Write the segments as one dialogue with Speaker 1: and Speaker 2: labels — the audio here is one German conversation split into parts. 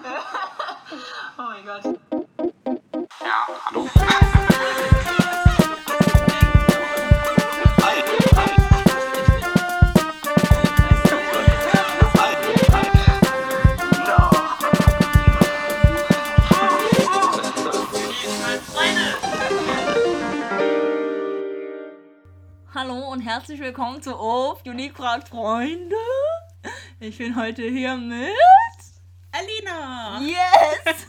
Speaker 1: oh mein Gott.
Speaker 2: Ja, hallo.
Speaker 1: Hallo und herzlich willkommen zu Of Unique fragt Freunde. Ich bin heute hier mit
Speaker 3: Alina!
Speaker 1: Yes!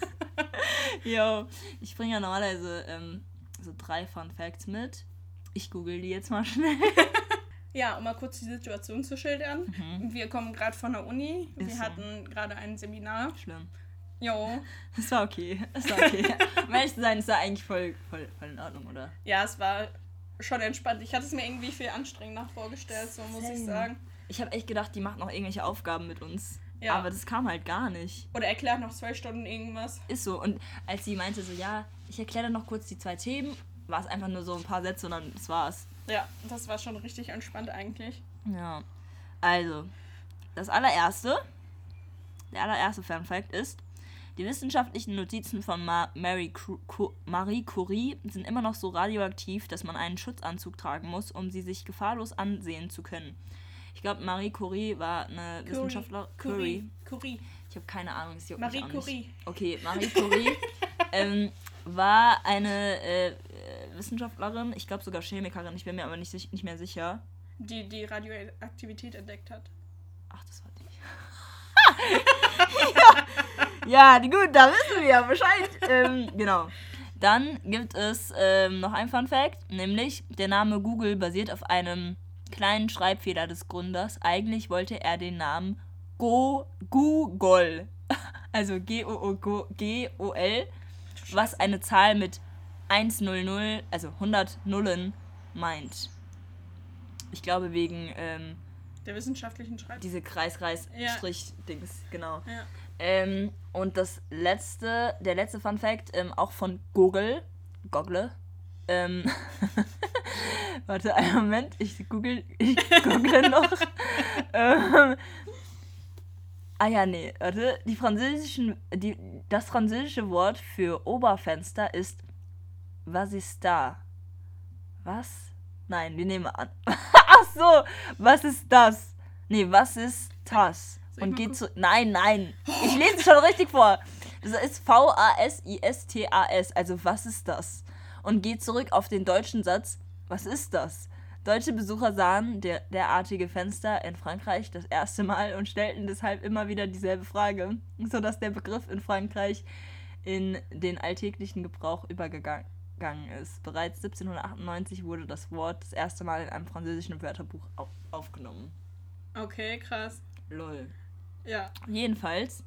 Speaker 1: Yo, ich bringe ja normalerweise ähm, so drei Fun Facts mit. Ich google die jetzt mal schnell.
Speaker 3: Ja, um mal kurz die Situation zu schildern. Wir kommen gerade von der Uni.
Speaker 1: Mhm. Ist
Speaker 3: Wir
Speaker 1: so.
Speaker 3: hatten gerade ein Seminar.
Speaker 1: Schlimm.
Speaker 3: Jo.
Speaker 1: Das war okay. Das war okay. um ehrlich zu sein, ist war eigentlich voll, voll, voll in Ordnung, oder?
Speaker 3: Ja, es war schon entspannt. Ich hatte es mir irgendwie viel anstrengender vorgestellt, so muss ich
Speaker 1: Same.
Speaker 3: sagen.
Speaker 1: Ich habe echt gedacht, die macht noch irgendwelche Aufgaben mit uns.
Speaker 3: Ja.
Speaker 1: Aber das kam halt gar nicht.
Speaker 3: Oder erklärt noch zwei Stunden irgendwas.
Speaker 1: Ist so. Und als sie meinte so, ja, ich erkläre dann noch kurz die zwei Themen, war es einfach nur so ein paar Sätze und dann das war's.
Speaker 3: Ja, das war schon richtig entspannt eigentlich.
Speaker 1: Ja. Also, das allererste, der allererste Fun Fact ist, die wissenschaftlichen Notizen von Ma Mary Marie Curie sind immer noch so radioaktiv, dass man einen Schutzanzug tragen muss, um sie sich gefahrlos ansehen zu können. Ich glaube, Marie Curie war eine Wissenschaftlerin. Curie.
Speaker 3: Curie.
Speaker 1: Ich habe keine Ahnung, es juckt
Speaker 3: Marie
Speaker 1: mich auch
Speaker 3: Curie.
Speaker 1: Nicht. Okay, Marie Curie ähm, war eine äh, äh, Wissenschaftlerin, ich glaube sogar Chemikerin, ich bin mir aber nicht, nicht mehr sicher.
Speaker 3: Die die Radioaktivität entdeckt hat.
Speaker 1: Ach, das war die. ja. ja, die gut, da wissen wir ja Bescheid. ähm, genau. Dann gibt es ähm, noch ein Fun Fact, nämlich der Name Google basiert auf einem kleinen Schreibfehler des Gründers. Eigentlich wollte er den Namen Go Google, also G-O-O-G-O-L, was eine Zahl mit 100, also 100 Nullen meint. Ich glaube wegen ähm,
Speaker 3: Der wissenschaftlichen Schreib.
Speaker 1: diese
Speaker 3: Ja.
Speaker 1: Kreis-Kreis-Strich-Dings, genau.
Speaker 3: Ja.
Speaker 1: Ähm, und das letzte, der letzte Fun Fact, ähm, auch von Google, Google, ähm, warte einen Moment, ich google, ich google noch. ähm, ah ja, nee, warte, die französischen, die, das französische Wort für Oberfenster ist was ist da? Was? Nein, wir nehmen an. Ach so, was ist das? Nee, was ist das? Und geht zu. Nein, nein. Ich lese es schon richtig vor. Das ist V-A-S-I-S-T-A-S. Also, was ist das? Und geht zurück auf den deutschen Satz: Was ist das? Deutsche Besucher sahen der, derartige Fenster in Frankreich das erste Mal und stellten deshalb immer wieder dieselbe Frage, sodass der Begriff in Frankreich in den alltäglichen Gebrauch übergegangen ist. Bereits 1798 wurde das Wort das erste Mal in einem französischen Wörterbuch au aufgenommen.
Speaker 3: Okay, krass.
Speaker 1: Lol.
Speaker 3: Ja.
Speaker 1: Jedenfalls,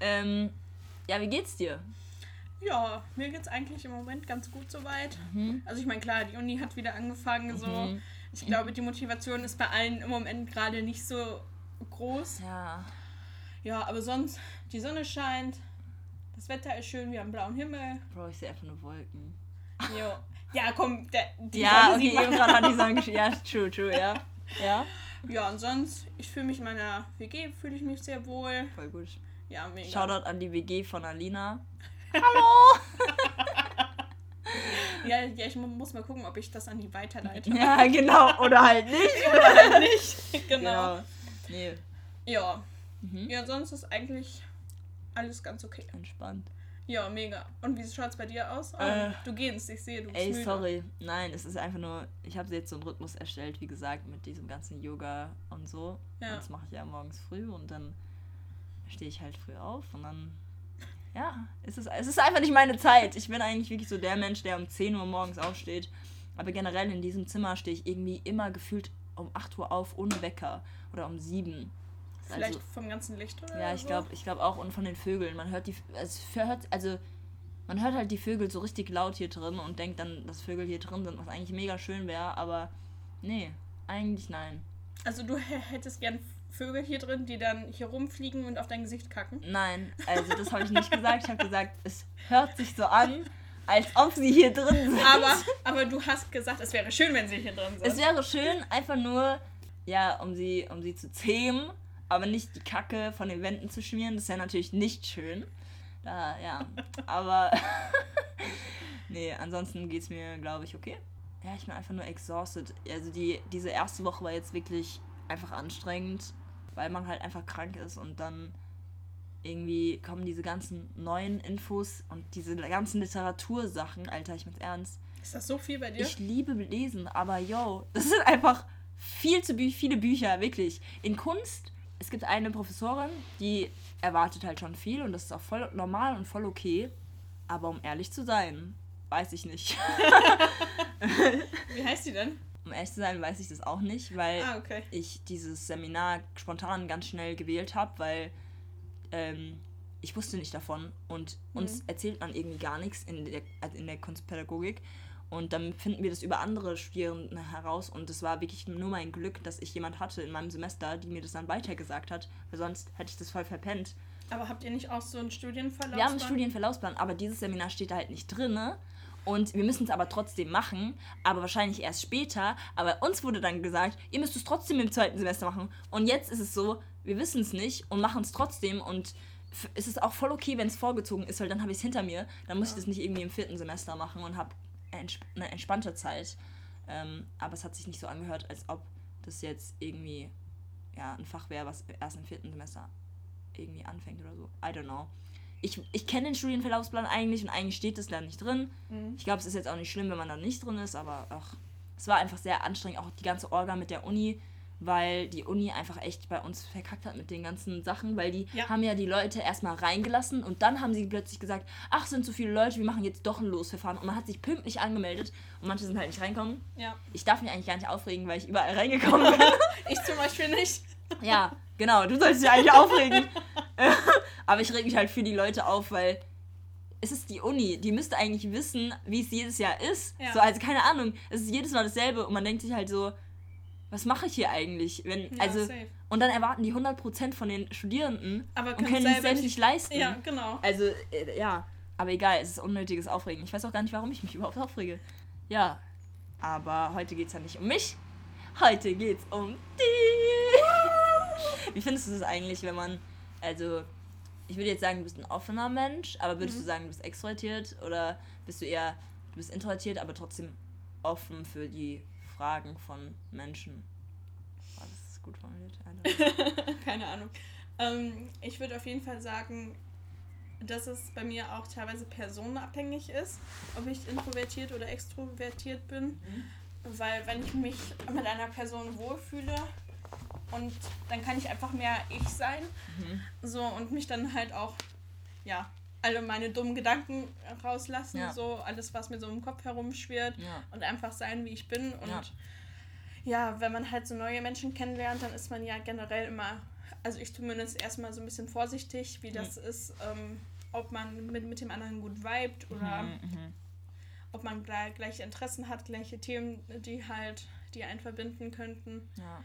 Speaker 1: ähm, ja, wie geht's dir?
Speaker 3: Ja, mir geht's eigentlich im Moment ganz gut soweit.
Speaker 1: Mhm.
Speaker 3: Also ich meine, klar, die Uni hat wieder angefangen, so.
Speaker 1: Mhm.
Speaker 3: Ich glaube, die Motivation ist bei allen im Moment gerade nicht so groß.
Speaker 1: Ja.
Speaker 3: Ja, aber sonst, die Sonne scheint, das Wetter ist schön, wir haben blauen Himmel.
Speaker 1: Bro, ich sehe einfach nur Wolken.
Speaker 3: Jo. Ja, komm, der, die
Speaker 1: ja,
Speaker 3: Sonne
Speaker 1: okay,
Speaker 3: sieht man.
Speaker 1: gerade hat die Sonne Ja, true, true, ja. Ja,
Speaker 3: Ja, und sonst, ich fühle mich in meiner WG, fühle ich mich sehr wohl.
Speaker 1: voll gut.
Speaker 3: Ja, mega.
Speaker 1: Shoutout an die WG von Alina.
Speaker 3: Ja, ja, ich mu- muss mal gucken, ob ich das an die weiterleite.
Speaker 1: Ja, genau. Oder halt nicht.
Speaker 3: Oder halt nicht. Genau.
Speaker 1: Nee,
Speaker 3: Ja.
Speaker 1: Mhm.
Speaker 3: Ja, sonst ist eigentlich alles ganz okay.
Speaker 1: entspannt.
Speaker 3: Ja, mega. Und wie schaut's bei dir aus? Oh,
Speaker 1: Äh.
Speaker 3: du gehst, ich sehe, du bist
Speaker 1: Ey,
Speaker 3: müde.
Speaker 1: sorry. Nein, es ist einfach nur, ich habe jetzt so einen Rhythmus erstellt, wie gesagt, mit diesem ganzen Yoga und so.
Speaker 3: Ja.
Speaker 1: Und das mache ich ja morgens früh und dann stehe ich halt früh auf und dann, ja, es ist, es ist einfach nicht meine Zeit. Ich bin eigentlich wirklich so der Mensch, der um 10 Uhr morgens aufsteht. Aber generell in diesem Zimmer stehe ich irgendwie immer gefühlt um 8 Uhr auf, ohne Wecker. Oder um 7.
Speaker 3: Vielleicht
Speaker 1: Also,
Speaker 3: vom ganzen Licht oder
Speaker 1: ja, ich
Speaker 3: so?
Speaker 1: glaube ich glaub auch und von den Vögeln. Man hört die, es hört, also man hört halt die Vögel so richtig laut hier drin und denkt dann, dass Vögel hier drin sind, was eigentlich mega schön wäre, aber nee, eigentlich nein.
Speaker 3: Also du hä- hättest gern Vögel hier drin, die dann hier rumfliegen und auf dein Gesicht kacken?
Speaker 1: Nein, also das habe ich nicht gesagt. Ich habe gesagt, es hört sich so an, als ob sie hier drin sind.
Speaker 3: Aber, aber du hast gesagt, es wäre schön, wenn sie hier drin sind.
Speaker 1: Es wäre schön, einfach nur, ja, um sie, um sie zu zähmen, aber nicht die Kacke von den Wänden zu schmieren. Das wäre natürlich nicht schön. Da, ja. Aber nee, ansonsten geht es mir, glaube ich, okay. Ja, ich bin einfach nur exhausted. Also die, diese erste Woche war jetzt wirklich einfach anstrengend, weil man halt einfach krank ist und dann irgendwie kommen diese ganzen neuen Infos und diese ganzen Literatursachen, Alter, ich bin's ernst.
Speaker 3: Ist das so viel bei dir?
Speaker 1: Ich liebe Lesen, aber yo, das sind einfach viel zu bü viele Bücher, wirklich. In Kunst, es gibt eine Professorin, die erwartet halt schon viel und das ist auch voll normal und voll okay. Aber um ehrlich zu sein, weiß ich nicht.
Speaker 3: Wie heißt die denn?
Speaker 1: Um ehrlich zu sein, weiß ich das auch nicht, weil
Speaker 3: Ah, okay.
Speaker 1: ich dieses Seminar spontan ganz schnell gewählt habe, weil ähm, ich wusste nicht davon und uns erzählt man irgendwie gar nichts in der, also in der Kunstpädagogik. Und dann finden wir das über andere Studierende heraus und es war wirklich nur mein Glück, dass ich jemand hatte in meinem Semester, die mir das dann weitergesagt hat, weil sonst hätte ich das voll verpennt.
Speaker 3: Aber habt ihr nicht auch so einen Studienverlauf?
Speaker 1: Wir haben einen Studienverlaufsplan, aber dieses Seminar steht da halt nicht drin. Und wir müssen es aber trotzdem machen, aber wahrscheinlich erst später. Aber uns wurde dann gesagt, ihr müsst es trotzdem im zweiten Semester machen. Und jetzt ist es so, wir wissen es nicht und machen es trotzdem. Und es ist auch voll okay, wenn es vorgezogen ist, weil dann habe ich es hinter mir. Dann muss ich das nicht irgendwie im vierten Semester machen und habe entsp eine entspannte Zeit. Ähm, aber es hat sich nicht so angehört, als ob das jetzt irgendwie ja, ein Fach wäre, was erst im vierten Semester irgendwie anfängt oder so. I don't know. Ich, ich kenne den Studienverlaufsplan eigentlich und eigentlich steht das da nicht drin.
Speaker 3: Mhm.
Speaker 1: Ich glaube, es ist jetzt auch nicht schlimm, wenn man da nicht drin ist, aber ach, es war einfach sehr anstrengend, auch die ganze Orga mit der Uni, weil die Uni einfach echt bei uns verkackt hat mit den ganzen Sachen, weil die
Speaker 3: Ja.
Speaker 1: haben ja die Leute erstmal reingelassen und dann haben sie plötzlich gesagt, ach, sind zu viele Leute, wir machen jetzt doch ein Losverfahren und man hat sich pünktlich angemeldet und manche sind halt nicht reingekommen.
Speaker 3: Ja.
Speaker 1: Ich darf mich eigentlich gar nicht aufregen, weil ich überall reingekommen bin.
Speaker 3: Ich zum Beispiel nicht.
Speaker 1: Ja, genau, du solltest dich eigentlich aufregen. Aber ich reg mich halt für die Leute auf, weil es ist die Uni. Die müsste eigentlich wissen, wie es jedes Jahr ist.
Speaker 3: Ja.
Speaker 1: So, also keine Ahnung. Es ist jedes Mal dasselbe und man denkt sich halt so, was mache ich hier eigentlich? Wenn,
Speaker 3: Ja,
Speaker 1: also,
Speaker 3: safe.
Speaker 1: und dann erwarten die 100% von den Studierenden
Speaker 3: Aber
Speaker 1: und
Speaker 3: können
Speaker 1: es selbst
Speaker 3: nicht-
Speaker 1: leisten.
Speaker 3: Ja, genau.
Speaker 1: Also, äh, ja. Aber egal, es ist unnötiges Aufregen. Ich weiß auch gar nicht, warum ich mich überhaupt aufrege. Ja. Aber heute geht es ja nicht um mich. Heute geht's um die. Wie findest du das eigentlich, wenn man, also, ich würde jetzt sagen, du bist ein offener Mensch, aber würdest
Speaker 3: Mhm.
Speaker 1: du sagen, du bist extrovertiert oder bist du eher, du bist introvertiert, aber trotzdem offen für die Fragen von Menschen? War das gut formuliert?
Speaker 3: Keine Ahnung. Ähm, ich würde auf jeden Fall sagen, dass es bei mir auch teilweise personenabhängig ist, ob ich introvertiert oder extrovertiert bin. Weil wenn ich mich mit einer Person wohlfühle und dann kann ich einfach mehr ich sein.
Speaker 1: Mhm.
Speaker 3: So und mich dann halt auch, ja, alle meine dummen Gedanken rauslassen,
Speaker 1: Ja.
Speaker 3: so alles, was mir so im Kopf herumschwirrt
Speaker 1: Ja.
Speaker 3: und einfach sein, wie ich bin. Und
Speaker 1: Ja.
Speaker 3: ja. wenn man halt so neue Menschen kennenlernt, dann ist man ja generell immer, also ich zumindest erstmal so ein bisschen vorsichtig, wie das ist, ähm, ob man mit, mit dem anderen gut vibet oder
Speaker 1: Mhm, mhm.
Speaker 3: ob man gleich, gleiche Interessen hat, gleiche Themen, die halt, die einen verbinden könnten.
Speaker 1: Ja.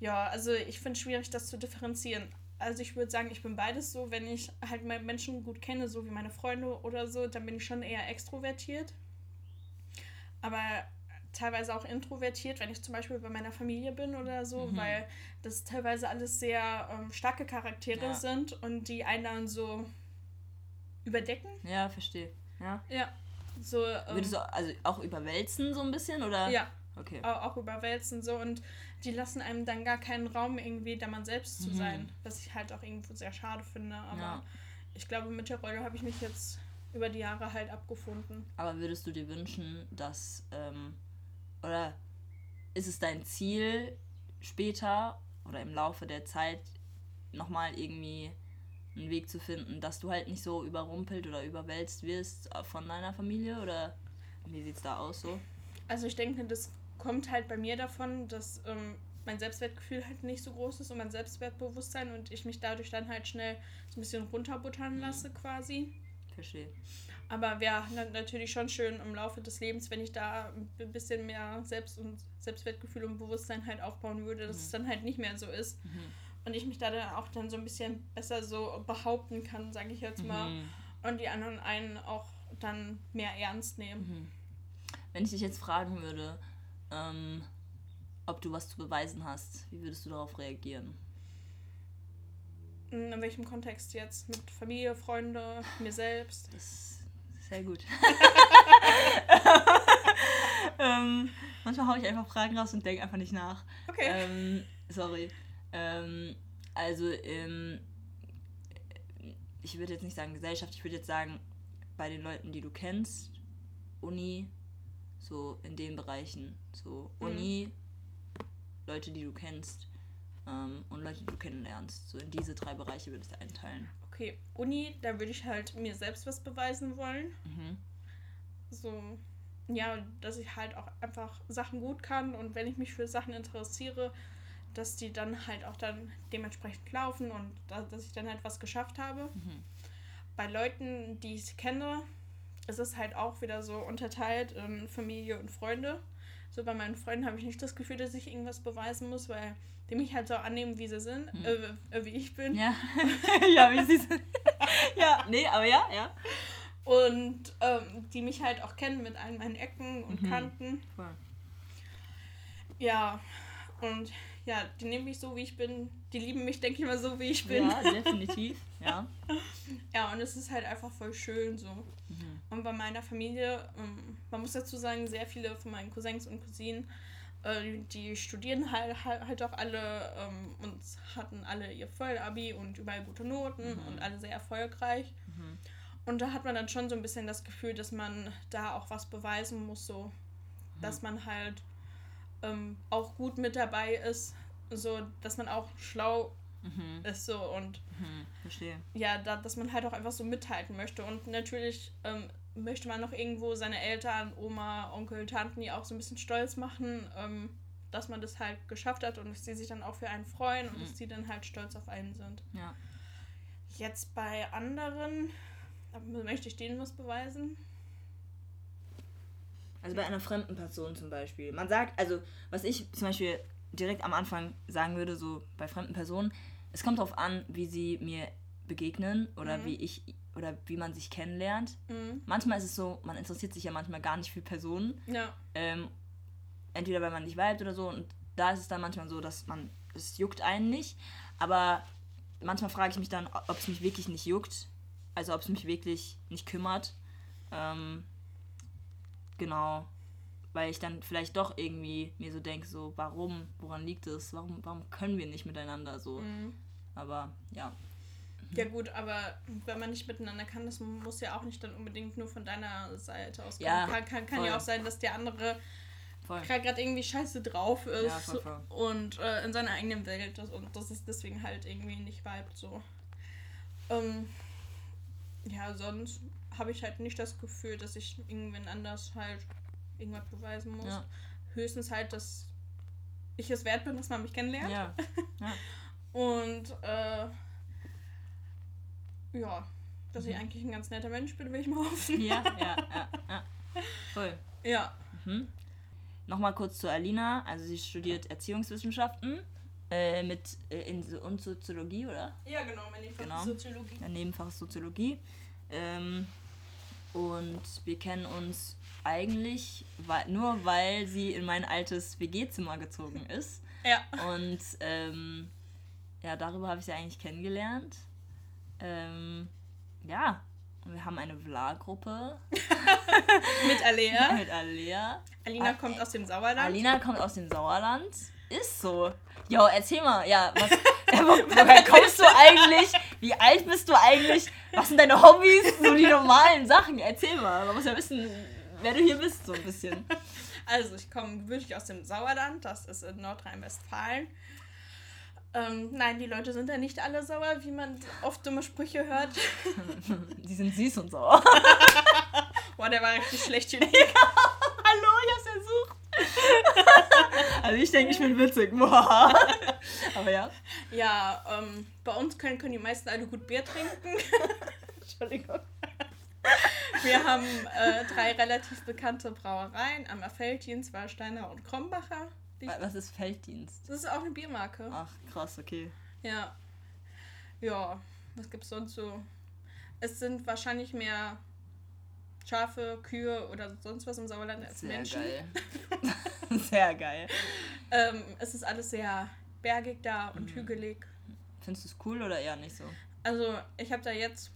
Speaker 3: Ja, also ich finde es schwierig, das zu differenzieren. Also ich würde sagen, ich bin beides so. Wenn ich halt meine Menschen gut kenne, so wie meine Freunde oder so, dann bin ich schon eher extrovertiert. Aber teilweise auch introvertiert, wenn ich zum Beispiel bei meiner Familie bin oder so,
Speaker 1: Mhm.
Speaker 3: weil das teilweise alles sehr ähm, starke Charaktere
Speaker 1: Ja.
Speaker 3: sind und die einen dann so überdecken.
Speaker 1: Ja, verstehe. Ja.
Speaker 3: Ja. So, ähm,
Speaker 1: Würdest du also auch überwälzen so ein bisschen oder?
Speaker 3: ja,
Speaker 1: Okay.
Speaker 3: auch, auch überwälzen so und die lassen einem dann gar keinen Raum irgendwie da man selbst zu
Speaker 1: Mhm.
Speaker 3: sein, was ich halt auch irgendwo sehr schade finde, aber
Speaker 1: Ja.
Speaker 3: ich glaube mit der Rolle habe ich mich jetzt über die Jahre halt abgefunden.
Speaker 1: Aber würdest du dir wünschen, dass ähm, oder ist es dein Ziel später oder im Laufe der Zeit nochmal irgendwie einen Weg zu finden, dass du halt nicht so überrumpelt oder überwälzt wirst von deiner Familie oder wie sieht's da aus so?
Speaker 3: Also ich denke, das kommt halt bei mir davon, dass ähm, mein Selbstwertgefühl halt nicht so groß ist und mein Selbstwertbewusstsein und ich mich dadurch dann halt schnell so ein bisschen runterbuttern lasse quasi.
Speaker 1: Verstehe.
Speaker 3: Aber wäre na- natürlich schon schön im Laufe des Lebens, wenn ich da ein bisschen mehr Selbst- und Selbstwertgefühl und Bewusstsein halt aufbauen würde, dass es dann halt nicht mehr so ist.
Speaker 1: Mhm.
Speaker 3: Und ich mich da dann auch dann so ein bisschen besser so behaupten kann, sage ich jetzt mal.
Speaker 1: Mhm.
Speaker 3: Und die anderen einen auch dann mehr ernst nehmen.
Speaker 1: Mhm. Wenn ich dich jetzt fragen würde, ähm, ob du was zu beweisen hast, wie würdest du darauf reagieren?
Speaker 3: In welchem Kontext jetzt? Mit Familie, Freunde, mir selbst?
Speaker 1: Das ist sehr gut. ähm, manchmal haue ich einfach Fragen raus und denke einfach nicht nach.
Speaker 3: Okay.
Speaker 1: Ähm, sorry. Ähm, also, ähm, ich würde jetzt nicht sagen Gesellschaft, ich würde jetzt sagen, bei den Leuten, die du kennst, Uni, so in den Bereichen. So Uni, Leute, die du kennst ähm, und Leute, die du kennenlernst. So in diese drei Bereiche würde ich es einteilen.
Speaker 3: Okay, Uni, da würde ich halt mir selbst was beweisen wollen.
Speaker 1: Mhm.
Speaker 3: So, ja, dass ich halt auch einfach Sachen gut kann und wenn ich mich für Sachen interessiere, dass die dann halt auch dann dementsprechend laufen und da, dass ich dann halt was geschafft habe.
Speaker 1: Mhm.
Speaker 3: Bei Leuten, die ich kenne, ist es halt auch wieder so unterteilt in Familie und Freunde. So bei meinen Freunden habe ich nicht das Gefühl, dass ich irgendwas beweisen muss, weil die mich halt so annehmen, wie sie sind,
Speaker 1: Mhm.
Speaker 3: äh, wie ich bin.
Speaker 1: Ja. ja, wie sie sind. ja, nee, aber ja, ja.
Speaker 3: Und ähm, die mich halt auch kennen mit allen meinen Ecken und
Speaker 1: Mhm.
Speaker 3: Kanten.
Speaker 1: Voll.
Speaker 3: Ja, und ja, die nehmen mich so, wie ich bin. Die lieben mich, denke ich mal, so, wie ich bin.
Speaker 1: Ja, definitiv. Ja.
Speaker 3: Ja, und es ist halt einfach voll schön so.
Speaker 1: Mhm.
Speaker 3: Und bei meiner Familie, ähm, man muss dazu sagen, sehr viele von meinen Cousins und Cousinen, äh, die studieren halt, halt, auch alle ähm, und hatten alle ihr Vollabi und überall gute Noten
Speaker 1: Mhm.
Speaker 3: und alle sehr erfolgreich.
Speaker 1: Mhm.
Speaker 3: Und da hat man dann schon so ein bisschen das Gefühl, dass man da auch was beweisen muss, so
Speaker 1: Mhm.
Speaker 3: dass man halt ähm, auch gut mit dabei ist, so dass man auch schlau
Speaker 1: Mhm.
Speaker 3: ist so und
Speaker 1: Mhm. Verstehe.
Speaker 3: ja, da, dass man halt auch einfach so mithalten möchte. Und natürlich ähm, möchte man noch irgendwo seine Eltern, Oma, Onkel, Tanten, die auch so ein bisschen stolz machen, ähm, dass man das halt geschafft hat und dass sie sich dann auch für einen freuen und
Speaker 1: Mhm.
Speaker 3: dass die dann halt stolz auf einen sind.
Speaker 1: Ja.
Speaker 3: Jetzt bei anderen möchte ich denen was beweisen.
Speaker 1: Also bei einer fremden Person zum Beispiel. Man sagt, also was ich zum Beispiel direkt am Anfang sagen würde, so bei fremden Personen, es kommt darauf an, wie sie mir begegnen oder
Speaker 3: Mhm.
Speaker 1: wie ich oder wie man sich kennenlernt.
Speaker 3: Mhm.
Speaker 1: Manchmal ist es so, man interessiert sich ja manchmal gar nicht für Personen.
Speaker 3: Ja,
Speaker 1: Ähm, entweder weil man nicht vibet oder so und da ist es dann manchmal so, dass man, es juckt einen nicht, aber manchmal frage ich mich dann, ob es mich wirklich nicht juckt, also ob es mich wirklich nicht kümmert. Ähm, genau, weil ich dann vielleicht doch irgendwie mir so denke, so warum, woran liegt es, warum, warum können wir nicht miteinander so,
Speaker 3: mhm.
Speaker 1: aber ja.
Speaker 3: ja gut, aber wenn man nicht miteinander kann, das muss ja auch nicht dann unbedingt nur von deiner Seite aus
Speaker 1: Ja,
Speaker 3: Kann, kann, kann ja auch sein, dass der andere gerade irgendwie scheiße drauf ist
Speaker 1: Ja, voll, voll.
Speaker 3: und äh, in seiner eigenen Welt ist und das ist deswegen halt irgendwie nicht vibet so. Ähm, ja, sonst habe ich halt nicht das Gefühl, dass ich irgendwen anders halt irgendwas beweisen muss.
Speaker 1: Ja.
Speaker 3: Höchstens halt, dass ich es wert bin, dass man mich kennenlernt.
Speaker 1: Ja, ja.
Speaker 3: Und äh, ja, dass ich
Speaker 1: Mhm.
Speaker 3: eigentlich ein ganz netter Mensch bin, will ich mal hoffen.
Speaker 1: ja, ja, ja, ja. Voll.
Speaker 3: Ja.
Speaker 1: Mhm. Nochmal kurz zu Alina. Also sie studiert Erziehungswissenschaften äh, mit äh, in und Soziologie, oder?
Speaker 3: Ja, genau, mein Fach
Speaker 1: Genau.
Speaker 3: Soziologie.
Speaker 1: Ein Nebenfach ist Soziologie. Ähm, und wir kennen uns eigentlich nur, weil sie in mein altes WG-Zimmer gezogen ist.
Speaker 3: Ja.
Speaker 1: Und ähm, ja, darüber habe ich sie eigentlich kennengelernt. Ähm, ja, wir haben eine Vla-Gruppe
Speaker 3: Mit Alea.
Speaker 1: mit Alea.
Speaker 3: Alina
Speaker 1: Ah,
Speaker 3: kommt aus dem Sauerland.
Speaker 1: Alina kommt aus dem Sauerland. Ist so. Jo, erzähl mal, ja, was, ja, wo, woher kommst du eigentlich? Wie alt bist du eigentlich? Was sind deine Hobbys? So die normalen Sachen. Erzähl mal. Man muss ja wissen, wer du hier bist, so ein bisschen.
Speaker 3: Also, ich komme wirklich aus dem Sauerland, das ist in Nordrhein-Westfalen. Ähm, nein, die Leute sind ja nicht alle sauer, wie man oft dumme Sprüche hört.
Speaker 1: Die sind süß und sauer.
Speaker 3: Boah, der war richtig schlecht. Julie.
Speaker 1: Hallo, ich hab's. also ich denke, ich bin witzig. Aber ja.
Speaker 3: Ja, ähm, bei uns können, können die meisten alle gut Bier trinken.
Speaker 1: Entschuldigung.
Speaker 3: Wir haben äh, drei relativ bekannte Brauereien. Einmal Felddienst, Warsteiner und Krombacher.
Speaker 1: Was ist Felddienst?
Speaker 3: Das ist auch eine Biermarke.
Speaker 1: Ach, krass, okay.
Speaker 3: Ja. Ja, was gibt's sonst so? Es sind wahrscheinlich mehr Schafe, Kühe oder sonst was im Sauerland als
Speaker 1: Sehr
Speaker 3: Menschen.
Speaker 1: geil. Sehr geil.
Speaker 3: Ähm, es ist alles sehr bergig da und
Speaker 1: Mhm.
Speaker 3: hügelig.
Speaker 1: Findest du es cool oder eher nicht so?
Speaker 3: Also, ich habe da jetzt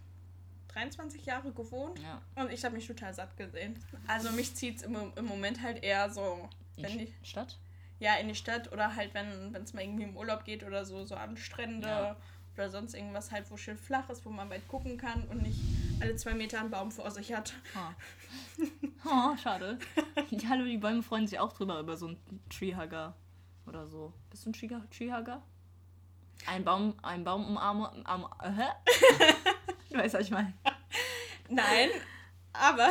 Speaker 3: 23 Jahre gewohnt
Speaker 1: Ja.
Speaker 3: und ich habe mich total satt gesehen. Also, mich zieht es im, im Moment halt eher so,
Speaker 1: In
Speaker 3: wenn ich,
Speaker 1: Stadt?
Speaker 3: ja, in die Stadt oder halt, wenn es mal irgendwie im Urlaub geht oder so, so an Strände
Speaker 1: Ja.
Speaker 3: Oder sonst irgendwas halt, wo schön flach ist, wo man weit gucken kann und nicht alle zwei Meter einen Baum vor sich hat.
Speaker 1: Ah. Oh, schade. Die, hallo, die Bäume freuen sich auch drüber, über so einen Treehugger oder so. Bist du ein Treehugger? Treehugger? Ein Baum, ein Baum umarmen, am, äh, hä? Du weißt, was ich meine.
Speaker 3: Nein, aber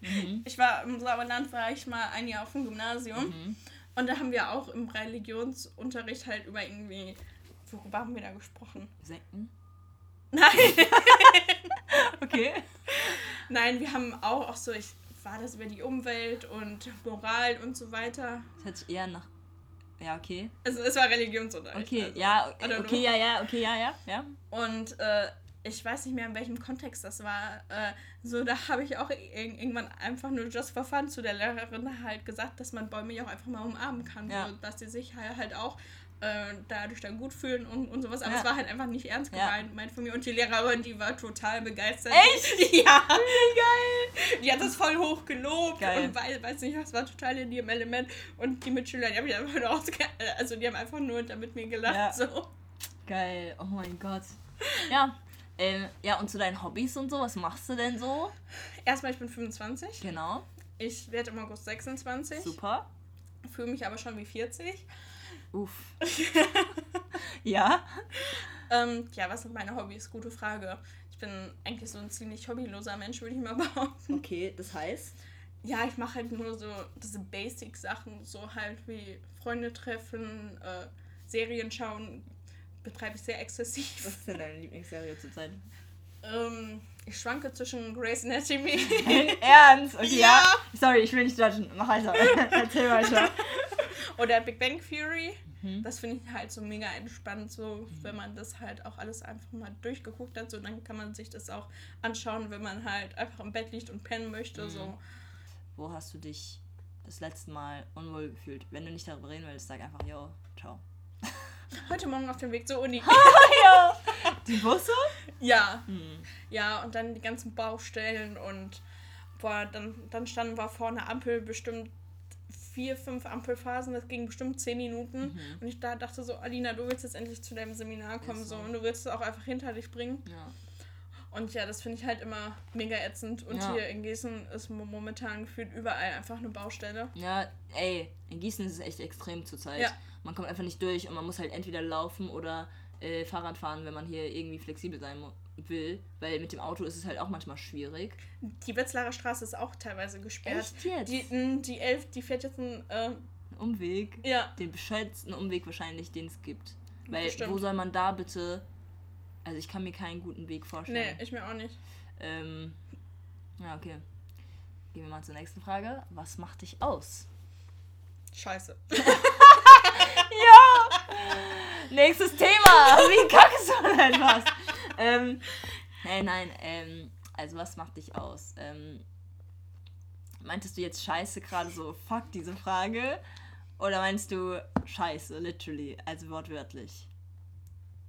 Speaker 1: Mhm.
Speaker 3: ich war im Sauerland, war ich mal ein Jahr auf dem Gymnasium
Speaker 1: Mhm.
Speaker 3: und da haben wir auch im Religionsunterricht halt über irgendwie, worüber haben wir da gesprochen?
Speaker 1: Sekten?
Speaker 3: Nein,
Speaker 1: Okay.
Speaker 3: nein, wir haben auch, auch so, ich war das über die Umwelt und Moral und so weiter.
Speaker 1: Das hört sich eher nach. Ja, okay.
Speaker 3: Also es war Religionsunterricht.
Speaker 1: Okay,
Speaker 3: also.
Speaker 1: ja, okay,
Speaker 3: know.
Speaker 1: ja, ja, okay, ja, ja, ja.
Speaker 3: Und äh, ich weiß nicht mehr, in welchem Kontext das war. Äh, so, da habe ich auch ir- irgendwann einfach nur just for fun zu der Lehrerin halt gesagt, dass man Bäume ja auch einfach mal umarmen kann.
Speaker 1: Ja.
Speaker 3: So, dass die sich halt auch äh, dadurch dann gut fühlen und, und sowas. Aber
Speaker 1: Ja.
Speaker 3: es war halt einfach nicht ernst
Speaker 1: Ja.
Speaker 3: gemeint meint von mir. Und die Lehrerin, die war total begeistert.
Speaker 1: Echt?
Speaker 3: Ja. geil. Die hat das voll hoch gelobt
Speaker 1: Geil.
Speaker 3: und weiß, weiß nicht, was war total in ihrem Element. Und die Mitschüler, die haben, mich einfach nur ausge also die haben einfach nur da mit mir gelacht.
Speaker 1: Ja.
Speaker 3: So.
Speaker 1: Geil, oh mein Gott. Ja, ähm, ja, und zu deinen Hobbys und so, was machst du denn so?
Speaker 3: Erstmal, ich bin 25.
Speaker 1: Genau,
Speaker 3: Ich werde im August 26.
Speaker 1: super.
Speaker 3: Fühle mich aber schon wie 40.
Speaker 1: Uff. ja?
Speaker 3: Ähm, ja, was sind meine Hobbys? Gute Frage. Ich bin eigentlich so ein ziemlich hobbyloser Mensch, würde ich mal behaupten.
Speaker 1: Okay, das heißt?
Speaker 3: Ja, ich mache halt nur so diese Basic-Sachen, so halt wie Freunde treffen, äh, Serien schauen, betreibe ich sehr exzessiv.
Speaker 1: Was ist denn deine Lieblingsserie zurzeit?
Speaker 3: Ähm, ich schwanke zwischen Grey's Anatomy.
Speaker 1: Ernst? Okay, ja.
Speaker 3: Ja.
Speaker 1: Sorry, ich will nicht judgen. Mach weiter. Erzähl weiter.
Speaker 3: Oder Big Bang Theory.
Speaker 1: Mhm.
Speaker 3: Das finde ich halt so mega entspannt, so wenn man das halt auch alles einfach mal durchgeguckt hat, so dann kann man sich das auch anschauen, wenn man halt einfach im Bett liegt und pennen möchte,
Speaker 1: Mhm.
Speaker 3: so.
Speaker 1: Wo hast du dich das letzte Mal unwohl gefühlt? Wenn du nicht darüber reden willst, sag einfach, yo, ciao.
Speaker 3: Heute Morgen auf dem Weg zur Uni.
Speaker 1: ja. Die Busse?
Speaker 3: ja,
Speaker 1: Hm.
Speaker 3: ja, und dann die ganzen Baustellen und boah, dann, dann standen wir vor einer Ampel bestimmt vier, fünf Ampelphasen, das ging bestimmt zehn Minuten. Und ich da dachte so, Alina, du willst jetzt endlich zu deinem Seminar kommen, so,
Speaker 1: so.
Speaker 3: und du willst es auch einfach hinter dich bringen.
Speaker 1: Ja.
Speaker 3: Und ja, das finde ich halt immer mega ätzend. Und
Speaker 1: Ja.
Speaker 3: hier in Gießen ist mo- momentan gefühlt überall einfach eine Baustelle.
Speaker 1: Ja, ey, in Gießen ist es echt extrem zurzeit.
Speaker 3: Ja.
Speaker 1: Man kommt einfach nicht durch und man muss halt entweder laufen oder äh, Fahrrad fahren, wenn man hier irgendwie flexibel sein mu- will. Weil mit dem Auto ist es halt auch manchmal schwierig.
Speaker 3: Die Wetzlarer Straße ist auch teilweise gesperrt.
Speaker 1: Echt jetzt?
Speaker 3: Die, m, die Elf, die fährt jetzt ein, äh,
Speaker 1: Umweg.
Speaker 3: ja,
Speaker 1: Den bescheuertsten Umweg wahrscheinlich, den es gibt. Weil
Speaker 3: Bestimmt.
Speaker 1: wo soll man da bitte. Also ich kann mir keinen guten Weg
Speaker 3: nee,
Speaker 1: vorstellen.
Speaker 3: ich mir auch nicht.
Speaker 1: Ähm, ja, okay. Gehen wir mal zur nächsten Frage. Was macht dich aus?
Speaker 3: Scheiße.
Speaker 1: Nächstes Thema! Wie kackst du denn was? ähm, hey, nein, ähm, also was macht dich aus? Ähm, meintest du jetzt Scheiße gerade so, fuck diese Frage? Oder meinst du Scheiße, literally, also wortwörtlich?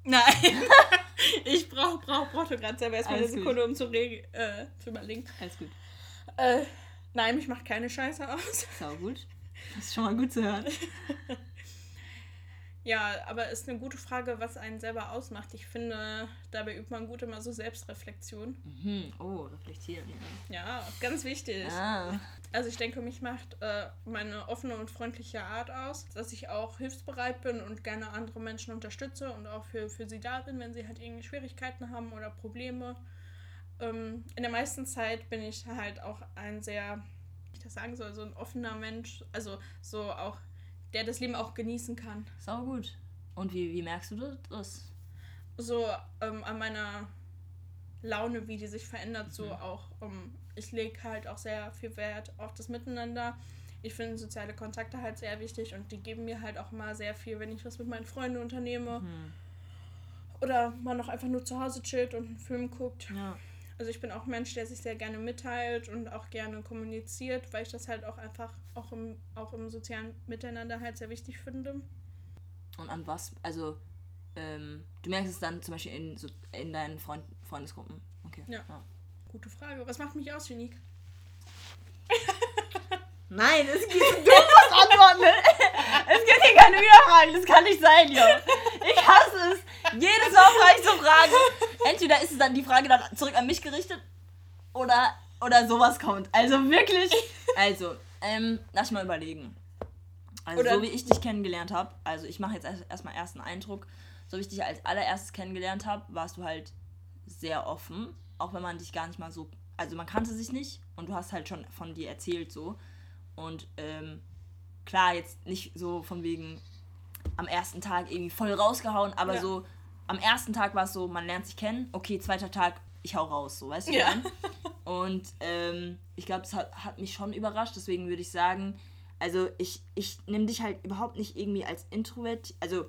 Speaker 3: Nein. ich brauch, brauch, brauchte gerade selber erstmal eine
Speaker 1: Alles gut.
Speaker 3: Sekunde, um zu, reg äh, zu überlegen.
Speaker 1: Alles gut.
Speaker 3: Äh, nein, mich macht keine Scheiße aus.
Speaker 1: Sau gut. Das ist schon mal gut zu hören.
Speaker 3: Ja, aber ist eine gute Frage, was einen selber ausmacht. Ich finde, dabei übt man gut immer so Selbstreflexion.
Speaker 1: Mhm. Oh, reflektieren.
Speaker 3: Ja, ganz wichtig.
Speaker 1: Ah.
Speaker 3: Also ich denke, mich macht äh, meine offene und freundliche Art aus, dass ich auch hilfsbereit bin und gerne andere Menschen unterstütze und auch für, für sie da bin, wenn sie halt irgendwie Schwierigkeiten haben oder Probleme. Ähm, in der meisten Zeit bin ich halt auch ein sehr, wie ich das sagen soll, so ein offener Mensch, also so auch, der das Leben auch genießen kann.
Speaker 1: Sau gut. Und wie, wie merkst du das?
Speaker 3: So ähm, an meiner Laune, wie die sich verändert, so
Speaker 1: Mhm.
Speaker 3: auch. Ähm, ich lege halt auch sehr viel Wert auf das Miteinander. Ich finde soziale Kontakte halt sehr wichtig und die geben mir halt auch mal sehr viel, wenn ich was mit meinen Freunden unternehme.
Speaker 1: Hm.
Speaker 3: Oder man auch einfach nur zu Hause chillt und einen Film guckt.
Speaker 1: Ja.
Speaker 3: Also ich bin auch ein Mensch, der sich sehr gerne mitteilt und auch gerne kommuniziert, weil ich das halt auch einfach auch im, auch im sozialen Miteinander halt sehr wichtig finde.
Speaker 1: Und an was, also ähm, du merkst es dann zum Beispiel in, so, in deinen Freund, Freundesgruppen. Okay.
Speaker 3: Ja. Gute Frage. Was macht mich aus, Unique?
Speaker 1: Nein, es gibt du musst antworten. Es gibt hier keine Wiederfragen. Das kann nicht sein, Jo. Ich hasse es. Jedes Mal frage ich so Fragen. Entweder ist es dann die Frage dann zurück an mich gerichtet oder, oder sowas kommt. Also wirklich. Also, ähm, lass mal überlegen. Also,
Speaker 3: Oder-
Speaker 1: so wie ich dich kennengelernt habe, also ich mache jetzt erst- erstmal ersten Eindruck. So wie ich dich als allererstes kennengelernt habe, warst du halt sehr offen. Auch wenn man dich gar nicht mal so. Also, man kannte sich nicht und du hast halt schon von dir erzählt so. Und ähm, klar, jetzt nicht so von wegen am ersten Tag irgendwie voll rausgehauen, aber
Speaker 3: Ja.
Speaker 1: so am ersten Tag war es so, man lernt sich kennen, okay, zweiter Tag, ich hau raus, so, weißt du?
Speaker 3: Ja.
Speaker 1: Und ähm, ich glaube, das hat, hat mich schon überrascht, deswegen würde ich sagen, also ich, ich nehme dich halt überhaupt nicht irgendwie als introvert, also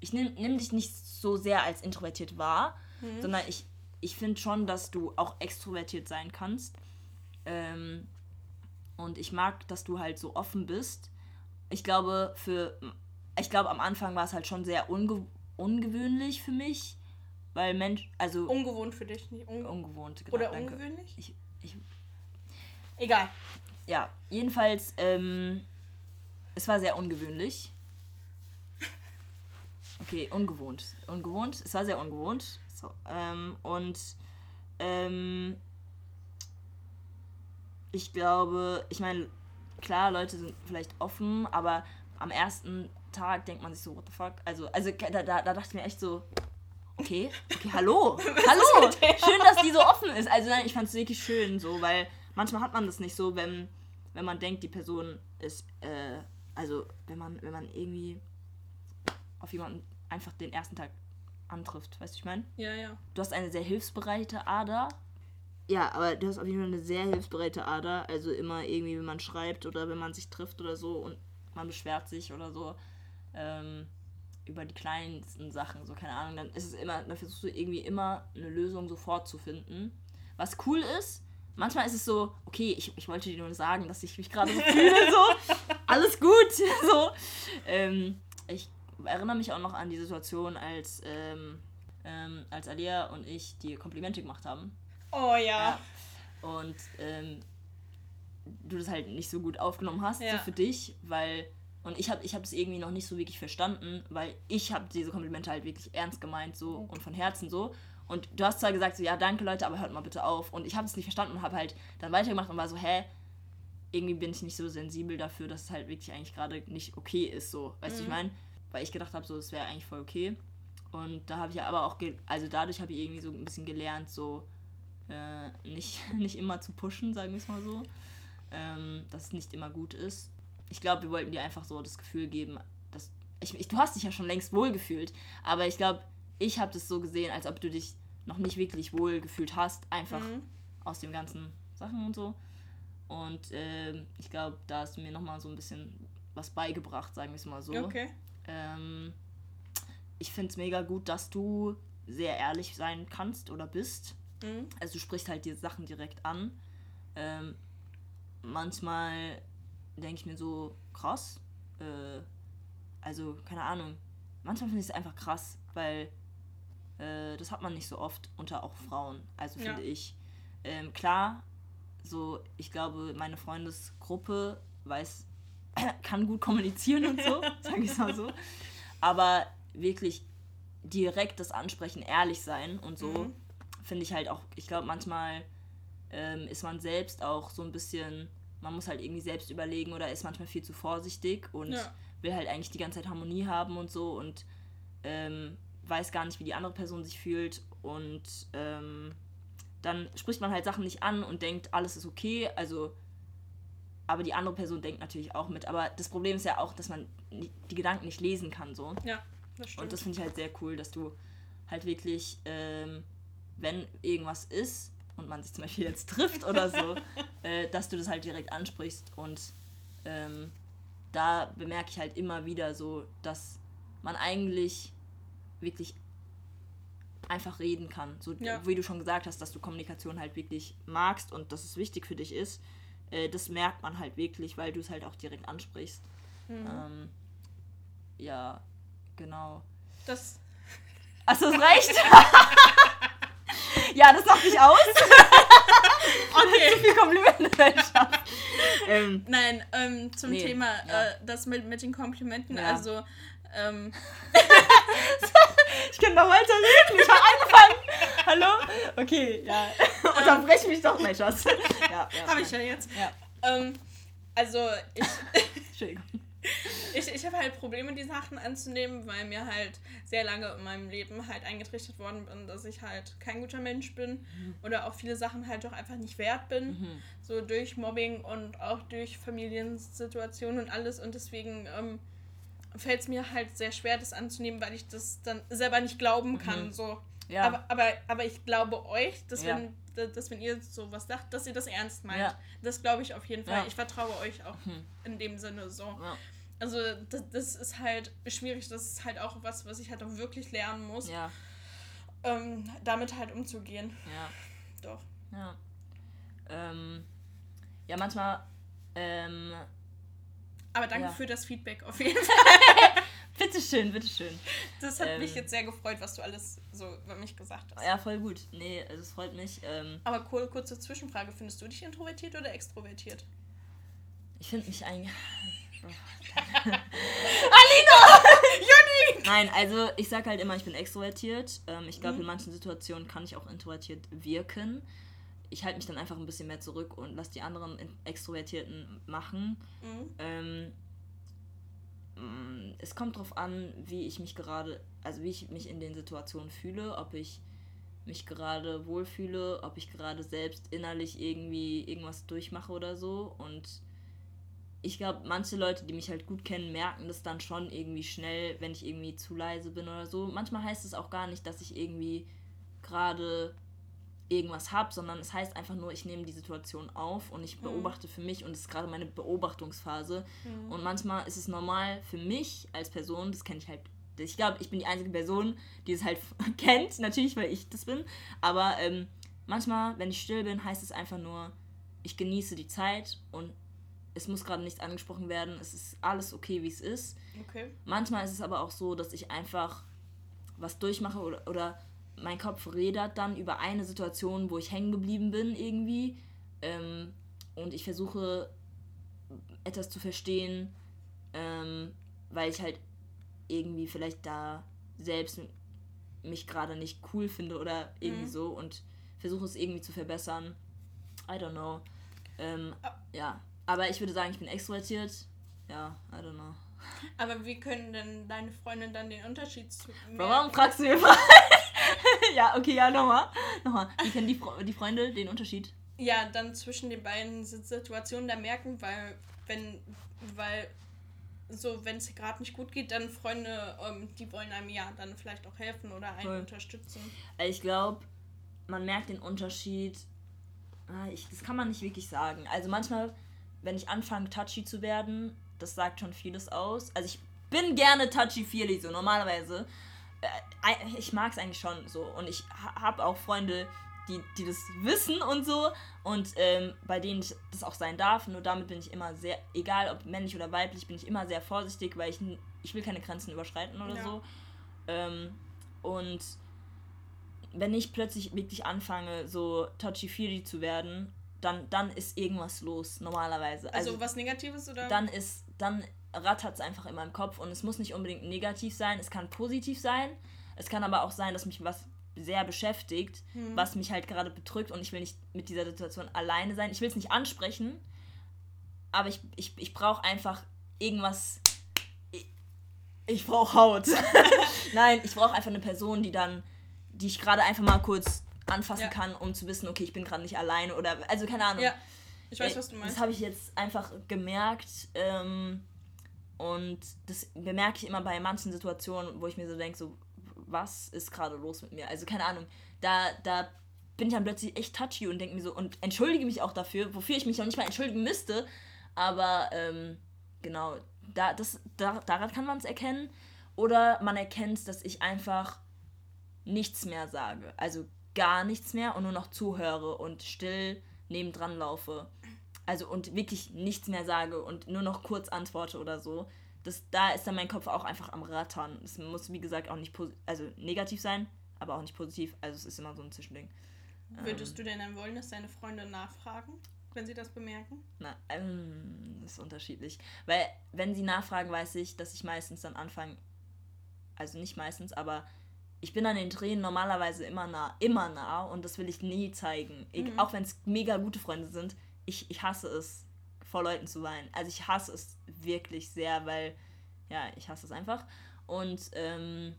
Speaker 1: ich nehme nimm dich nicht so sehr als introvertiert wahr, sondern ich, ich finde schon, dass du auch extrovertiert sein kannst. Ähm, und ich mag, dass du halt so offen bist. Ich glaube, für. Ich glaube, am Anfang war es halt schon sehr unge ungewöhnlich für mich. Weil Mensch. Also.
Speaker 3: Ungewohnt für dich. Nicht unge
Speaker 1: ungewohnt. Genau,
Speaker 3: oder
Speaker 1: danke.
Speaker 3: ungewöhnlich?
Speaker 1: Ich, ich,
Speaker 3: Egal.
Speaker 1: ja, jedenfalls. Ähm, es war sehr ungewöhnlich. Okay, ungewohnt. Ungewohnt. Es war sehr ungewohnt. So, ähm, und. Ähm, ich glaube, ich meine, klar, Leute sind vielleicht offen, aber am ersten Tag denkt man sich so, what the fuck? Also, also da, da, da dachte ich mir echt so, okay, okay, hallo, hallo, schön, dass die so offen ist. Also nein, ich fand es wirklich schön so, weil manchmal hat man das nicht so, wenn, wenn man denkt, die Person ist, äh, also wenn man, wenn man irgendwie auf jemanden einfach den ersten Tag antrifft, weißt du, ich meine?
Speaker 3: Ja, ja.
Speaker 1: Du hast eine sehr hilfsbereite Ader. Ja, aber du hast auf jeden Fall eine sehr hilfsbereite Ader. Also immer irgendwie, wenn man schreibt oder wenn man sich trifft oder so und man beschwert sich oder so ähm, über die kleinsten Sachen, so keine Ahnung, dann ist es immer, dann versuchst du irgendwie immer eine Lösung sofort zu finden. Was cool ist, manchmal ist es so, okay, ich, ich wollte dir nur sagen, dass ich mich gerade so fühle, so, alles gut, so. Ähm, ich erinnere mich auch noch an die Situation, als, ähm, ähm, als Alia und ich die Komplimente gemacht haben.
Speaker 3: Oh ja.
Speaker 1: Ja. Und ähm, du das halt nicht so gut aufgenommen hast
Speaker 3: Ja.
Speaker 1: so für dich, weil und ich habe ich es irgendwie noch nicht so wirklich verstanden, weil ich habe diese Komplimente halt wirklich ernst gemeint so und von Herzen so. Und du hast zwar gesagt so ja danke Leute, aber hört mal bitte auf. Und ich habe es nicht verstanden und habe halt dann weitergemacht und war so hä? Irgendwie bin ich nicht so sensibel dafür, dass es halt wirklich eigentlich gerade nicht okay ist so, weißt du ich meine, weil ich gedacht habe so es wäre eigentlich voll okay. Und da habe ich aber auch also dadurch habe ich irgendwie so ein bisschen gelernt so äh, nicht, nicht immer zu pushen, sagen wir es mal so. Ähm, dass es nicht immer gut ist. Ich glaube, wir wollten dir einfach so das Gefühl geben, dass. Ich, ich, du hast dich ja schon längst wohlgefühlt, aber ich glaube, ich habe das so gesehen, als ob du dich noch nicht wirklich wohl gefühlt hast, einfach
Speaker 3: Mhm.
Speaker 1: aus den ganzen Sachen und so. Und ähm, ich glaube, da hast du mir nochmal so ein bisschen was beigebracht, sagen wir es mal so.
Speaker 3: Okay.
Speaker 1: Ähm, ich finde es mega gut, dass du sehr ehrlich sein kannst oder bist.
Speaker 3: Mhm.
Speaker 1: Also du sprichst halt die Sachen direkt an. Ähm, manchmal denke ich mir so, krass. Äh, also, keine Ahnung. Manchmal finde ich es einfach krass, weil äh, das hat man nicht so oft unter auch Frauen. Also
Speaker 3: Ja.
Speaker 1: finde ich. Ähm, klar, so, ich glaube, meine Freundesgruppe weiß, kann gut kommunizieren und so, sage ich mal so. Aber wirklich direkt das Ansprechen, ehrlich sein und so,
Speaker 3: Mhm.
Speaker 1: finde ich halt auch, ich glaube, manchmal ähm, ist man selbst auch so ein bisschen, man muss halt irgendwie selbst überlegen oder ist manchmal viel zu vorsichtig und
Speaker 3: Ja.
Speaker 1: will halt eigentlich die ganze Zeit Harmonie haben und so und ähm, weiß gar nicht, wie die andere Person sich fühlt und ähm, dann spricht man halt Sachen nicht an und denkt, alles ist okay, also aber die andere Person denkt natürlich auch mit. Aber das Problem ist ja auch, dass man die Gedanken nicht lesen kann so.
Speaker 3: Ja, das stimmt.
Speaker 1: Und das finde ich halt sehr cool, dass du halt wirklich, ähm, wenn irgendwas ist und man sich zum Beispiel jetzt trifft oder so, äh, dass du das halt direkt ansprichst. Und ähm, da bemerke ich halt immer wieder so, dass man eigentlich wirklich einfach reden kann. So
Speaker 3: Ja.
Speaker 1: wie du schon gesagt hast, dass du Kommunikation halt wirklich magst und dass es wichtig für dich ist. Äh, das merkt man halt wirklich, weil du es halt auch direkt ansprichst.
Speaker 3: Mhm.
Speaker 1: Ähm, ja, genau.
Speaker 3: Das
Speaker 1: Achso, es reicht. ja, das sagt mich aus.
Speaker 3: Okay.
Speaker 1: Zu viel Komplimente. ähm,
Speaker 3: Nein, ähm, zum
Speaker 1: Nee,
Speaker 3: Thema
Speaker 1: ja.
Speaker 3: äh, das mit, mit den Komplimenten.
Speaker 1: Ja.
Speaker 3: Also, ähm,
Speaker 1: ich kann noch weiter reden. Ich habe angefangen. Hallo? Okay, ja. Unterbrech mich doch, mein Schatz. Ja, ja.
Speaker 3: habe ich ja jetzt.
Speaker 1: Ja,
Speaker 3: Ähm, also, ich,
Speaker 1: Entschuldigung.
Speaker 3: Ich, ich habe halt Probleme, die Sachen anzunehmen, weil mir halt sehr lange in meinem Leben halt eingetrichtert worden bin, dass ich halt kein guter Mensch bin oder auch viele Sachen halt doch einfach nicht wert bin.
Speaker 1: Mhm.
Speaker 3: So durch Mobbing und auch durch Familiensituationen und alles. Und deswegen ähm, fällt es mir halt sehr schwer, das anzunehmen, weil ich das dann selber nicht glauben kann. So.
Speaker 1: Ja.
Speaker 3: Aber, aber, aber ich glaube euch, dass,
Speaker 1: Ja.
Speaker 3: wenn, dass wenn ihr sowas sagt, dass ihr das ernst meint.
Speaker 1: Ja.
Speaker 3: Das glaube ich auf jeden Fall.
Speaker 1: Mhm.
Speaker 3: Ich vertraue euch auch in dem Sinne so. Also das, das ist halt schwierig, das ist halt auch was, was ich halt auch wirklich lernen muss,
Speaker 1: Ja,
Speaker 3: ähm, damit halt umzugehen.
Speaker 1: ja,
Speaker 3: Doch.
Speaker 1: ja. Ähm, ja, manchmal. Ähm,
Speaker 3: Aber danke
Speaker 1: Ja.
Speaker 3: für das Feedback auf jeden Fall.
Speaker 1: bitteschön, bitteschön.
Speaker 3: Das hat
Speaker 1: Ähm.
Speaker 3: mich jetzt sehr gefreut, was du alles so über mich gesagt hast.
Speaker 1: Ja, voll gut. Nee, also es freut mich. Ähm,
Speaker 3: Aber kur kurze Zwischenfrage, findest du dich introvertiert oder extrovertiert?
Speaker 1: ich finde mich eigentlich.
Speaker 3: Alina! Juni!
Speaker 1: Nein, also ich sag halt immer, ich bin extrovertiert. Ähm, ich
Speaker 3: Mhm.
Speaker 1: glaube, in manchen Situationen kann ich auch introvertiert wirken. Ich halte mich dann einfach ein bisschen mehr zurück und lasse die anderen Extrovertierten machen.
Speaker 3: Mhm.
Speaker 1: Ähm, mm, es kommt drauf an, wie ich mich gerade, also wie ich mich in den Situationen fühle, ob ich mich gerade wohlfühle, ob ich gerade selbst innerlich irgendwie irgendwas durchmache oder so. Und ich glaube, manche Leute, die mich halt gut kennen, merken das dann schon irgendwie schnell, wenn ich irgendwie zu leise bin oder so. Manchmal heißt es auch gar nicht, dass ich irgendwie gerade irgendwas habe, sondern es heißt einfach nur, ich nehme die Situation auf und ich beobachte für mich und es ist gerade meine Beobachtungsphase. Und manchmal ist es normal für mich als Person, das kenne ich halt, ich glaube, ich bin die einzige Person, die es halt kennt, natürlich, weil ich das bin, aber ähm, manchmal, wenn ich still bin, heißt es einfach nur, ich genieße die Zeit und es muss gerade nichts angesprochen werden, es ist alles okay, wie es ist.
Speaker 3: Okay.
Speaker 1: Manchmal ist es aber auch so, dass ich einfach was durchmache oder, oder mein Kopf redet dann über eine Situation, wo ich hängen geblieben bin irgendwie. Ähm, und ich versuche etwas zu verstehen, ähm, weil ich halt irgendwie vielleicht da selbst mich gerade nicht cool finde oder irgendwie
Speaker 3: Mhm.
Speaker 1: so und versuche es irgendwie zu verbessern. I don't know. Ähm,
Speaker 3: Ah.
Speaker 1: ja, aber ich würde sagen, ich bin extrovertiert. Ja, I don't know.
Speaker 3: Aber wie können denn deine Freunde dann den Unterschied zu
Speaker 1: Warum fragst du mir ja, okay, ja, nochmal. Nochmal. Wie kennen die, Fre die Freunde den Unterschied?
Speaker 3: ja, dann zwischen den beiden Si- Situationen da merken, weil wenn, weil so, wenn es gerade nicht gut geht, dann Freunde, ähm, die wollen einem ja dann vielleicht auch helfen oder einen
Speaker 1: Voll.
Speaker 3: unterstützen.
Speaker 1: Ich glaube, man merkt den Unterschied. Ah, Ich, das kann man nicht wirklich sagen. Also manchmal, wenn ich anfange, touchy zu werden, das sagt schon vieles aus. Also ich bin gerne touchy-feely, so normalerweise. Äh, Ich mag es eigentlich schon so. Und ich habe auch Freunde, die, die das wissen und so. Und ähm, bei denen ich das auch sein darf. Nur damit bin ich immer sehr, egal ob männlich oder weiblich, bin ich immer sehr vorsichtig, weil ich, ich will keine Grenzen überschreiten oder
Speaker 3: Ja.
Speaker 1: so. Ähm, und wenn ich plötzlich wirklich anfange, so touchy-feely zu werden, dann, dann ist irgendwas los, normalerweise.
Speaker 3: Also,
Speaker 1: Also,
Speaker 3: was Negatives oder?
Speaker 1: dann ist, dann rattert es einfach in meinem Kopf und es muss nicht unbedingt negativ sein, es kann positiv sein. Es kann aber auch sein, dass mich was sehr beschäftigt,
Speaker 3: Hm.
Speaker 1: was mich halt gerade bedrückt und ich will nicht mit dieser Situation alleine sein. Ich will es nicht ansprechen, aber ich, ich, ich brauche einfach irgendwas. Ich, ich brauche Haut. Nein, ich brauche einfach eine Person, die dann, die ich gerade einfach mal kurz anfassen
Speaker 3: Ja.
Speaker 1: kann, um zu wissen, okay, ich bin gerade nicht alleine oder, also keine Ahnung.
Speaker 3: ja, ich weiß,
Speaker 1: Äh,
Speaker 3: was du meinst.
Speaker 1: Das habe ich jetzt einfach gemerkt. Ähm, und das bemerke ich immer bei manchen Situationen, wo ich mir so denke, so, was ist gerade los mit mir? Also keine Ahnung. Da, da bin ich dann plötzlich echt touchy und denke mir so, und entschuldige mich auch dafür, wofür ich mich noch nicht mal entschuldigen müsste. Aber ähm, genau, da, das, da, daran kann man es erkennen. Oder man erkennt, dass ich einfach nichts mehr sage. Also gar nichts mehr und nur noch zuhöre und still nebendran laufe. Also und wirklich nichts mehr sage und nur noch kurz antworte oder so. das, da ist dann mein Kopf auch einfach am Rattern. Es muss, wie gesagt, auch nicht also negativ sein, aber auch nicht positiv. Also es ist immer so ein Zwischending.
Speaker 3: Würdest ähm, du denn dann wollen, dass deine Freunde nachfragen, wenn sie das bemerken?
Speaker 1: Na, ähm, das ist unterschiedlich. Weil, wenn sie nachfragen, weiß ich, dass ich meistens dann anfange, also nicht meistens, aber ich bin an den Tränen normalerweise immer nah, immer nah und das will ich nie zeigen. Ich, mhm. Auch wenn es mega gute Freunde sind, ich, ich hasse es, vor Leuten zu weinen. Also ich hasse es wirklich sehr, weil, ja, ich hasse es einfach. Und ähm,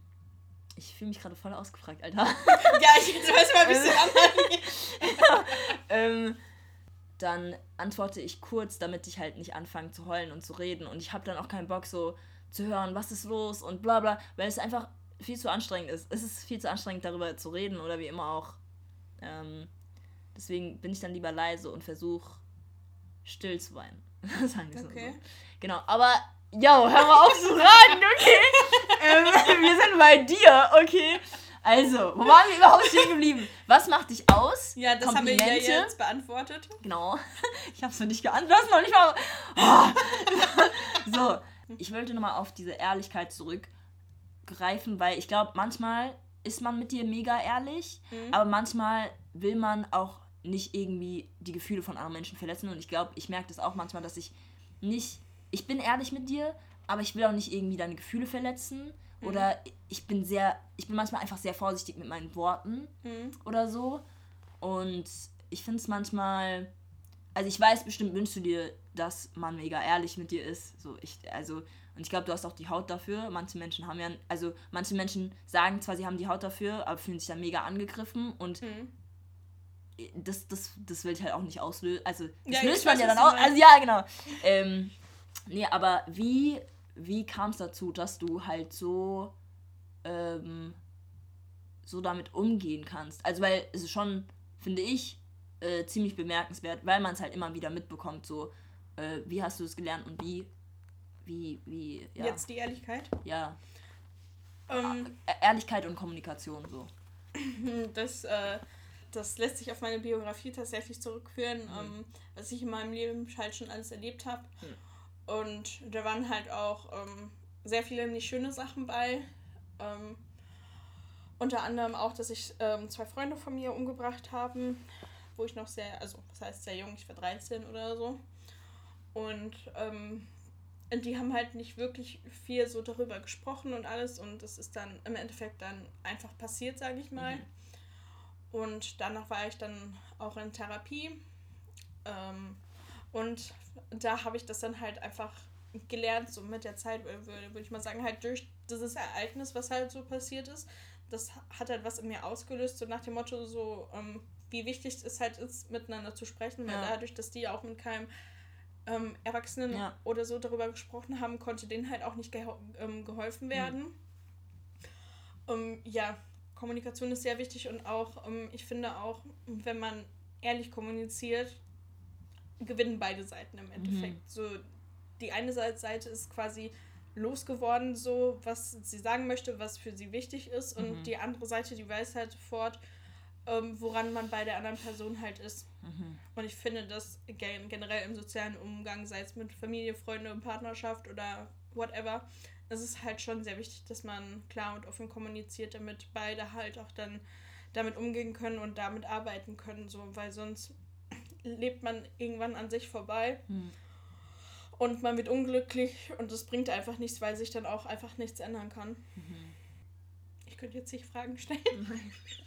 Speaker 1: ich fühle mich gerade voll ausgefragt, Alter. ja, ich weiß mal ein bisschen an. ähm, dann antworte ich kurz, damit ich halt nicht anfange zu heulen und zu reden. Und ich habe dann auch keinen Bock, so zu hören, was ist los und bla bla, weil es einfach viel zu anstrengend ist. Es ist viel zu anstrengend, darüber zu reden oder wie immer auch. Ähm, deswegen bin ich dann lieber leise und versuche still zu weinen. Sagen wir okay. so. Genau, aber yo, hör mal auf zu raten, okay? ähm, wir sind bei dir, okay? Also, wo waren wir überhaupt stehen geblieben? Was macht dich aus? Ja, das haben wir ja jetzt beantwortet. Genau. Ich habe es noch nicht geantwortet. noch nicht mal. Oh. so, ich wollte nochmal auf diese Ehrlichkeit zurückgreifen, weil ich glaube, manchmal ist man mit dir mega ehrlich, mhm. aber manchmal will man auch nicht irgendwie die Gefühle von anderen Menschen verletzen. Und ich glaube, ich merke das auch manchmal, dass ich nicht. Ich bin ehrlich mit dir, aber ich will auch nicht irgendwie deine Gefühle verletzen. Mhm. Oder ich bin sehr, ich bin manchmal einfach sehr vorsichtig mit meinen Worten mhm. oder so. Und ich finde es manchmal, also ich weiß, bestimmt wünschst du dir, dass man mega ehrlich mit dir ist. So, ich, also, und ich glaube, du hast auch die Haut dafür. Manche Menschen haben ja, also manche Menschen sagen zwar, sie haben die Haut dafür, aber fühlen sich dann mega angegriffen und mhm. das, das, das will ich halt auch nicht auslösen. Also, das ja, löst man ja dann auch. Also, ja, genau. Ähm, nee, aber wie wie kam es dazu, dass du halt so, ähm, so damit umgehen kannst? Also, weil es ist schon, finde ich, äh, ziemlich bemerkenswert, weil man es halt immer wieder mitbekommt, so, äh, wie hast du es gelernt und wie, wie, wie,
Speaker 3: ja. Jetzt die Ehrlichkeit?
Speaker 1: Ja. Ähm, e-, Ehrlichkeit und Kommunikation, so.
Speaker 3: Das, äh, das lässt sich auf meine Biografie tatsächlich zurückführen, mhm. ähm, was ich in meinem Leben halt schon alles erlebt habe. Mhm. Und da waren halt auch ähm, sehr viele nicht schöne Sachen bei. Ähm, unter anderem auch, dass ich ähm, zwei Freunde von mir umgebracht haben, wo ich noch sehr, also das heißt sehr jung, ich war 13 oder so. Und ähm, die haben halt nicht wirklich viel so darüber gesprochen und alles und das ist dann im Endeffekt dann einfach passiert, sage ich mal. Mhm. Und danach war ich dann auch in Therapie. Ähm, und da habe ich das dann halt einfach gelernt, so mit der Zeit, würde, würde ich mal sagen, halt durch dieses Ereignis, was halt so passiert ist. Das hat halt was in mir ausgelöst, so nach dem Motto, so, ähm, wie wichtig es halt ist, miteinander zu sprechen, weil ja. dadurch, dass die auch mit keinem ähm, Erwachsenen ja. oder so darüber gesprochen haben, konnte denen halt auch nicht geho ähm, geholfen werden. Mhm. ja, Kommunikation ist sehr wichtig und auch, ähm, ich finde auch, wenn man ehrlich kommuniziert, gewinnen beide Seiten im Endeffekt. Mhm. So, die eine Seite ist quasi losgeworden, so was sie sagen möchte, was für sie wichtig ist, und mhm. die andere Seite, die weiß halt sofort, ähm, woran man bei der anderen Person halt ist. Mhm. Und ich finde das generell im sozialen Umgang, sei es mit Familie, Freunde, Partnerschaft oder whatever, es ist halt schon sehr wichtig, dass man klar und offen kommuniziert, damit beide halt auch dann damit umgehen können und damit arbeiten können, so, weil sonst lebt man irgendwann an sich vorbei. Hm. Und man wird unglücklich und das bringt einfach nichts, weil sich dann auch einfach nichts ändern kann. Mhm. Ich könnte jetzt nicht Fragen stellen.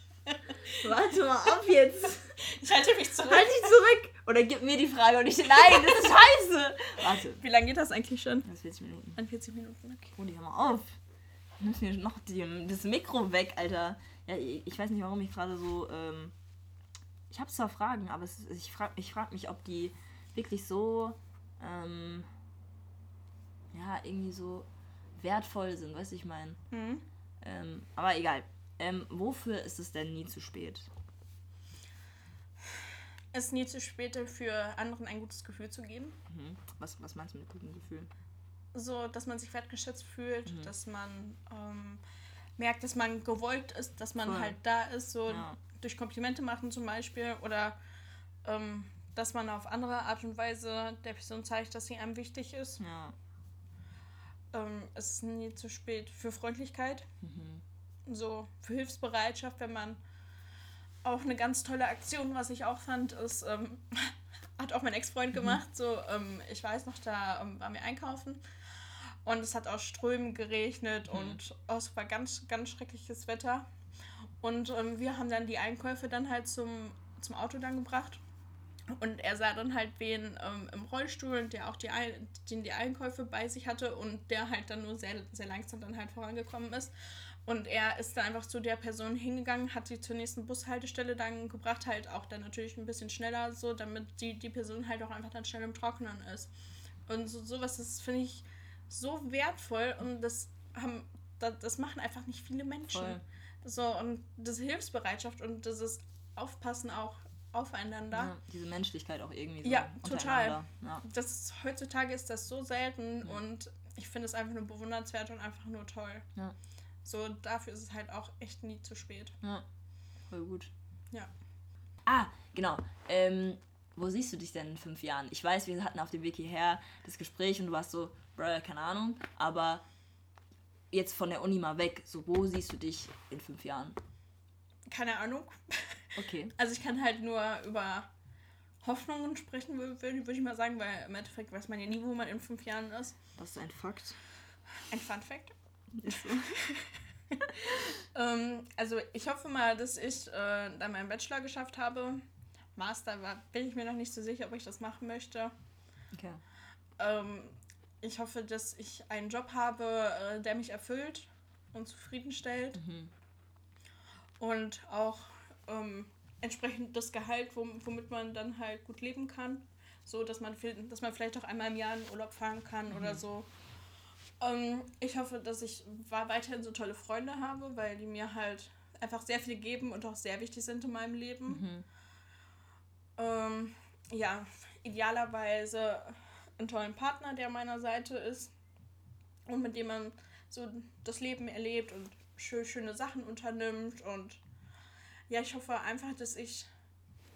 Speaker 1: Warte mal ab jetzt. Ich halte mich zurück. Halt dich zurück. Oder gib mir die Frage und ich. Nein, das ist scheiße. Warte.
Speaker 3: Wie lange geht das eigentlich schon?
Speaker 1: Das 40 Minuten.
Speaker 3: An 40 Minuten, okay.
Speaker 1: Oh, die hör mal auf. Nimmst mir noch die, das Mikro weg, Alter. Ja, ich weiß nicht, warum ich gerade so ähm, ich habe zwar Fragen, aber ist, ich frage ich frag mich, ob die wirklich so, ähm, ja, irgendwie so wertvoll sind, weißt du, ich meine. Mhm. Ähm, aber egal. Ähm, wofür ist es denn nie zu spät?
Speaker 3: Es ist nie zu spät, für anderen ein gutes Gefühl zu geben.
Speaker 1: Mhm. Was, was meinst du mit gutem Gefühl?
Speaker 3: So, dass man sich wertgeschätzt fühlt, mhm. dass man ähm, merkt, dass man gewollt ist, dass man Voll. halt da ist. So, ja durch Komplimente machen zum Beispiel oder ähm, dass man auf andere Art und Weise der Person zeigt, dass sie einem wichtig ist. Ja. ähm, es ist nie zu spät für Freundlichkeit.
Speaker 1: Mhm.
Speaker 3: So für Hilfsbereitschaft, wenn man auch eine ganz tolle Aktion, was ich auch fand, ist, ähm, hat auch mein Ex-Freund gemacht. So, ähm, ich weiß noch, da ähm, waren wir einkaufen und es hat aus Strömen geregnet
Speaker 1: Mhm.
Speaker 3: und oh, es war ganz, ganz schreckliches Wetter. Und ähm, wir haben dann die Einkäufe dann halt zum, zum Auto dann gebracht. Und er sah dann halt wen ähm, im Rollstuhl, der auch die, den die Einkäufe bei sich hatte und der halt dann nur sehr, sehr langsam dann halt vorangekommen ist. Und er ist dann einfach zu der Person hingegangen, hat sie zur nächsten Bushaltestelle dann gebracht, halt auch dann natürlich ein bisschen schneller, so, damit die, die Person halt auch einfach dann schnell im Trocknen ist. Und so, sowas ist, finde ich, so wertvoll und das haben, das, das machen einfach nicht viele Menschen.
Speaker 1: Voll.
Speaker 3: So, und diese Hilfsbereitschaft und dieses Aufpassen auch aufeinander.
Speaker 1: Ja, diese Menschlichkeit auch irgendwie so
Speaker 3: Ja, total.
Speaker 1: Ja.
Speaker 3: Das ist, heutzutage ist das so selten und ich finde es einfach nur bewundernswert und einfach nur toll.
Speaker 1: Ja.
Speaker 3: So, dafür ist es halt auch echt nie zu spät.
Speaker 1: ja, voll gut.
Speaker 3: Ja.
Speaker 1: Ah, genau. Ähm, wo siehst du dich denn in fünf Jahren? Ich weiß, wir hatten auf dem Weg hierher das Gespräch und du warst so, Bruder, keine Ahnung, aber jetzt von der Uni mal weg, so wo siehst du dich in fünf Jahren?
Speaker 3: Keine Ahnung.
Speaker 1: Okay.
Speaker 3: Also ich kann halt nur über Hoffnungen sprechen, würde würd würd ich mal sagen, weil im Endeffekt weiß man ja nie, wo man in fünf Jahren ist.
Speaker 1: Das ist ein Fakt.
Speaker 3: Ein Fun Fact.
Speaker 1: Ist so.
Speaker 3: Ähm, also ich hoffe mal, dass ich äh, dann meinen Bachelor geschafft habe. Master war, bin ich mir noch nicht so sicher, ob ich das machen möchte.
Speaker 1: Okay.
Speaker 3: Ähm, ich hoffe, dass ich einen Job habe, äh, der mich erfüllt und zufriedenstellt.
Speaker 1: Mhm.
Speaker 3: Und auch ähm, entsprechend das Gehalt, wom- womit man dann halt gut leben kann. So, dass man, dass man vielleicht auch einmal im Jahr in Urlaub fahren kann oder so. Ähm, ich hoffe, dass ich weiterhin so tolle Freunde habe, weil die mir halt einfach sehr viel geben und auch sehr wichtig sind in meinem Leben.
Speaker 1: Mhm.
Speaker 3: Ähm, ja, idealerweise einen tollen Partner, der an meiner Seite ist und mit dem man so das Leben erlebt und schö schöne Sachen unternimmt. Und ja, ich hoffe einfach, dass ich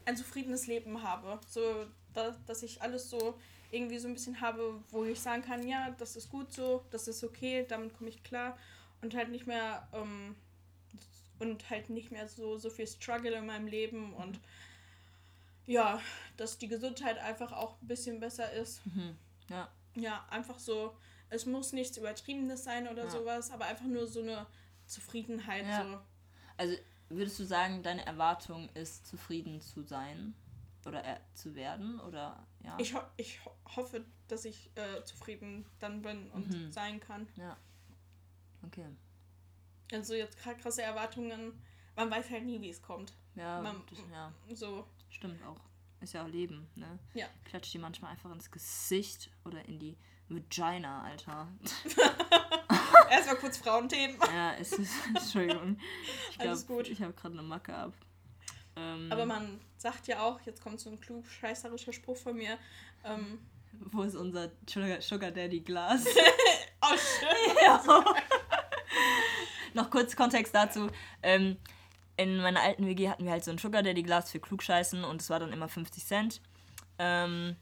Speaker 3: ein zufriedenes Leben habe. So, da, dass ich alles so irgendwie so ein bisschen habe, wo ich sagen kann, ja, das ist gut so, das ist okay, damit komme ich klar. Und halt nicht mehr, ähm, und halt nicht mehr so, so viel Struggle in meinem Leben und ja, dass die Gesundheit einfach auch ein bisschen besser ist.
Speaker 1: Mhm. Ja.
Speaker 3: Ja, einfach so, es muss nichts Übertriebenes sein oder
Speaker 1: Ja.
Speaker 3: sowas, aber einfach nur so eine Zufriedenheit.
Speaker 1: Ja.
Speaker 3: So.
Speaker 1: Also würdest du sagen, deine Erwartung ist, zufrieden zu sein oder äh, zu werden? Oder ja?
Speaker 3: Ich, ho ich ho hoffe, dass ich äh, zufrieden dann bin und
Speaker 1: Mhm.
Speaker 3: sein kann.
Speaker 1: ja. Okay.
Speaker 3: Also jetzt kra- krasse Erwartungen, man weiß halt nie, wie es kommt.
Speaker 1: Ja,
Speaker 3: Man-
Speaker 1: das, ja,
Speaker 3: So,
Speaker 1: stimmt auch. Ist ja auch Leben, ne?
Speaker 3: Ja.
Speaker 1: Klatscht die manchmal einfach ins Gesicht oder in die Vagina, Alter.
Speaker 3: erstmal kurz Frauenthemen.
Speaker 1: ja, es ist. Entschuldigung. Ich
Speaker 3: Alles
Speaker 1: glaub,
Speaker 3: gut.
Speaker 1: Ich habe gerade eine Macke ab. Ähm,
Speaker 3: Aber man sagt ja auch, jetzt kommt so ein klugscheißerischer Spruch von mir, ähm,
Speaker 1: Wo ist unser Sugar, Sugar Daddy Glas?
Speaker 3: oh shit.
Speaker 1: ja. Noch kurz Kontext dazu. Ähm, in meiner alten WG hatten wir halt so ein Sugar Daddy Glas für Klugscheißen und es war dann immer 50 Cent. Ähm,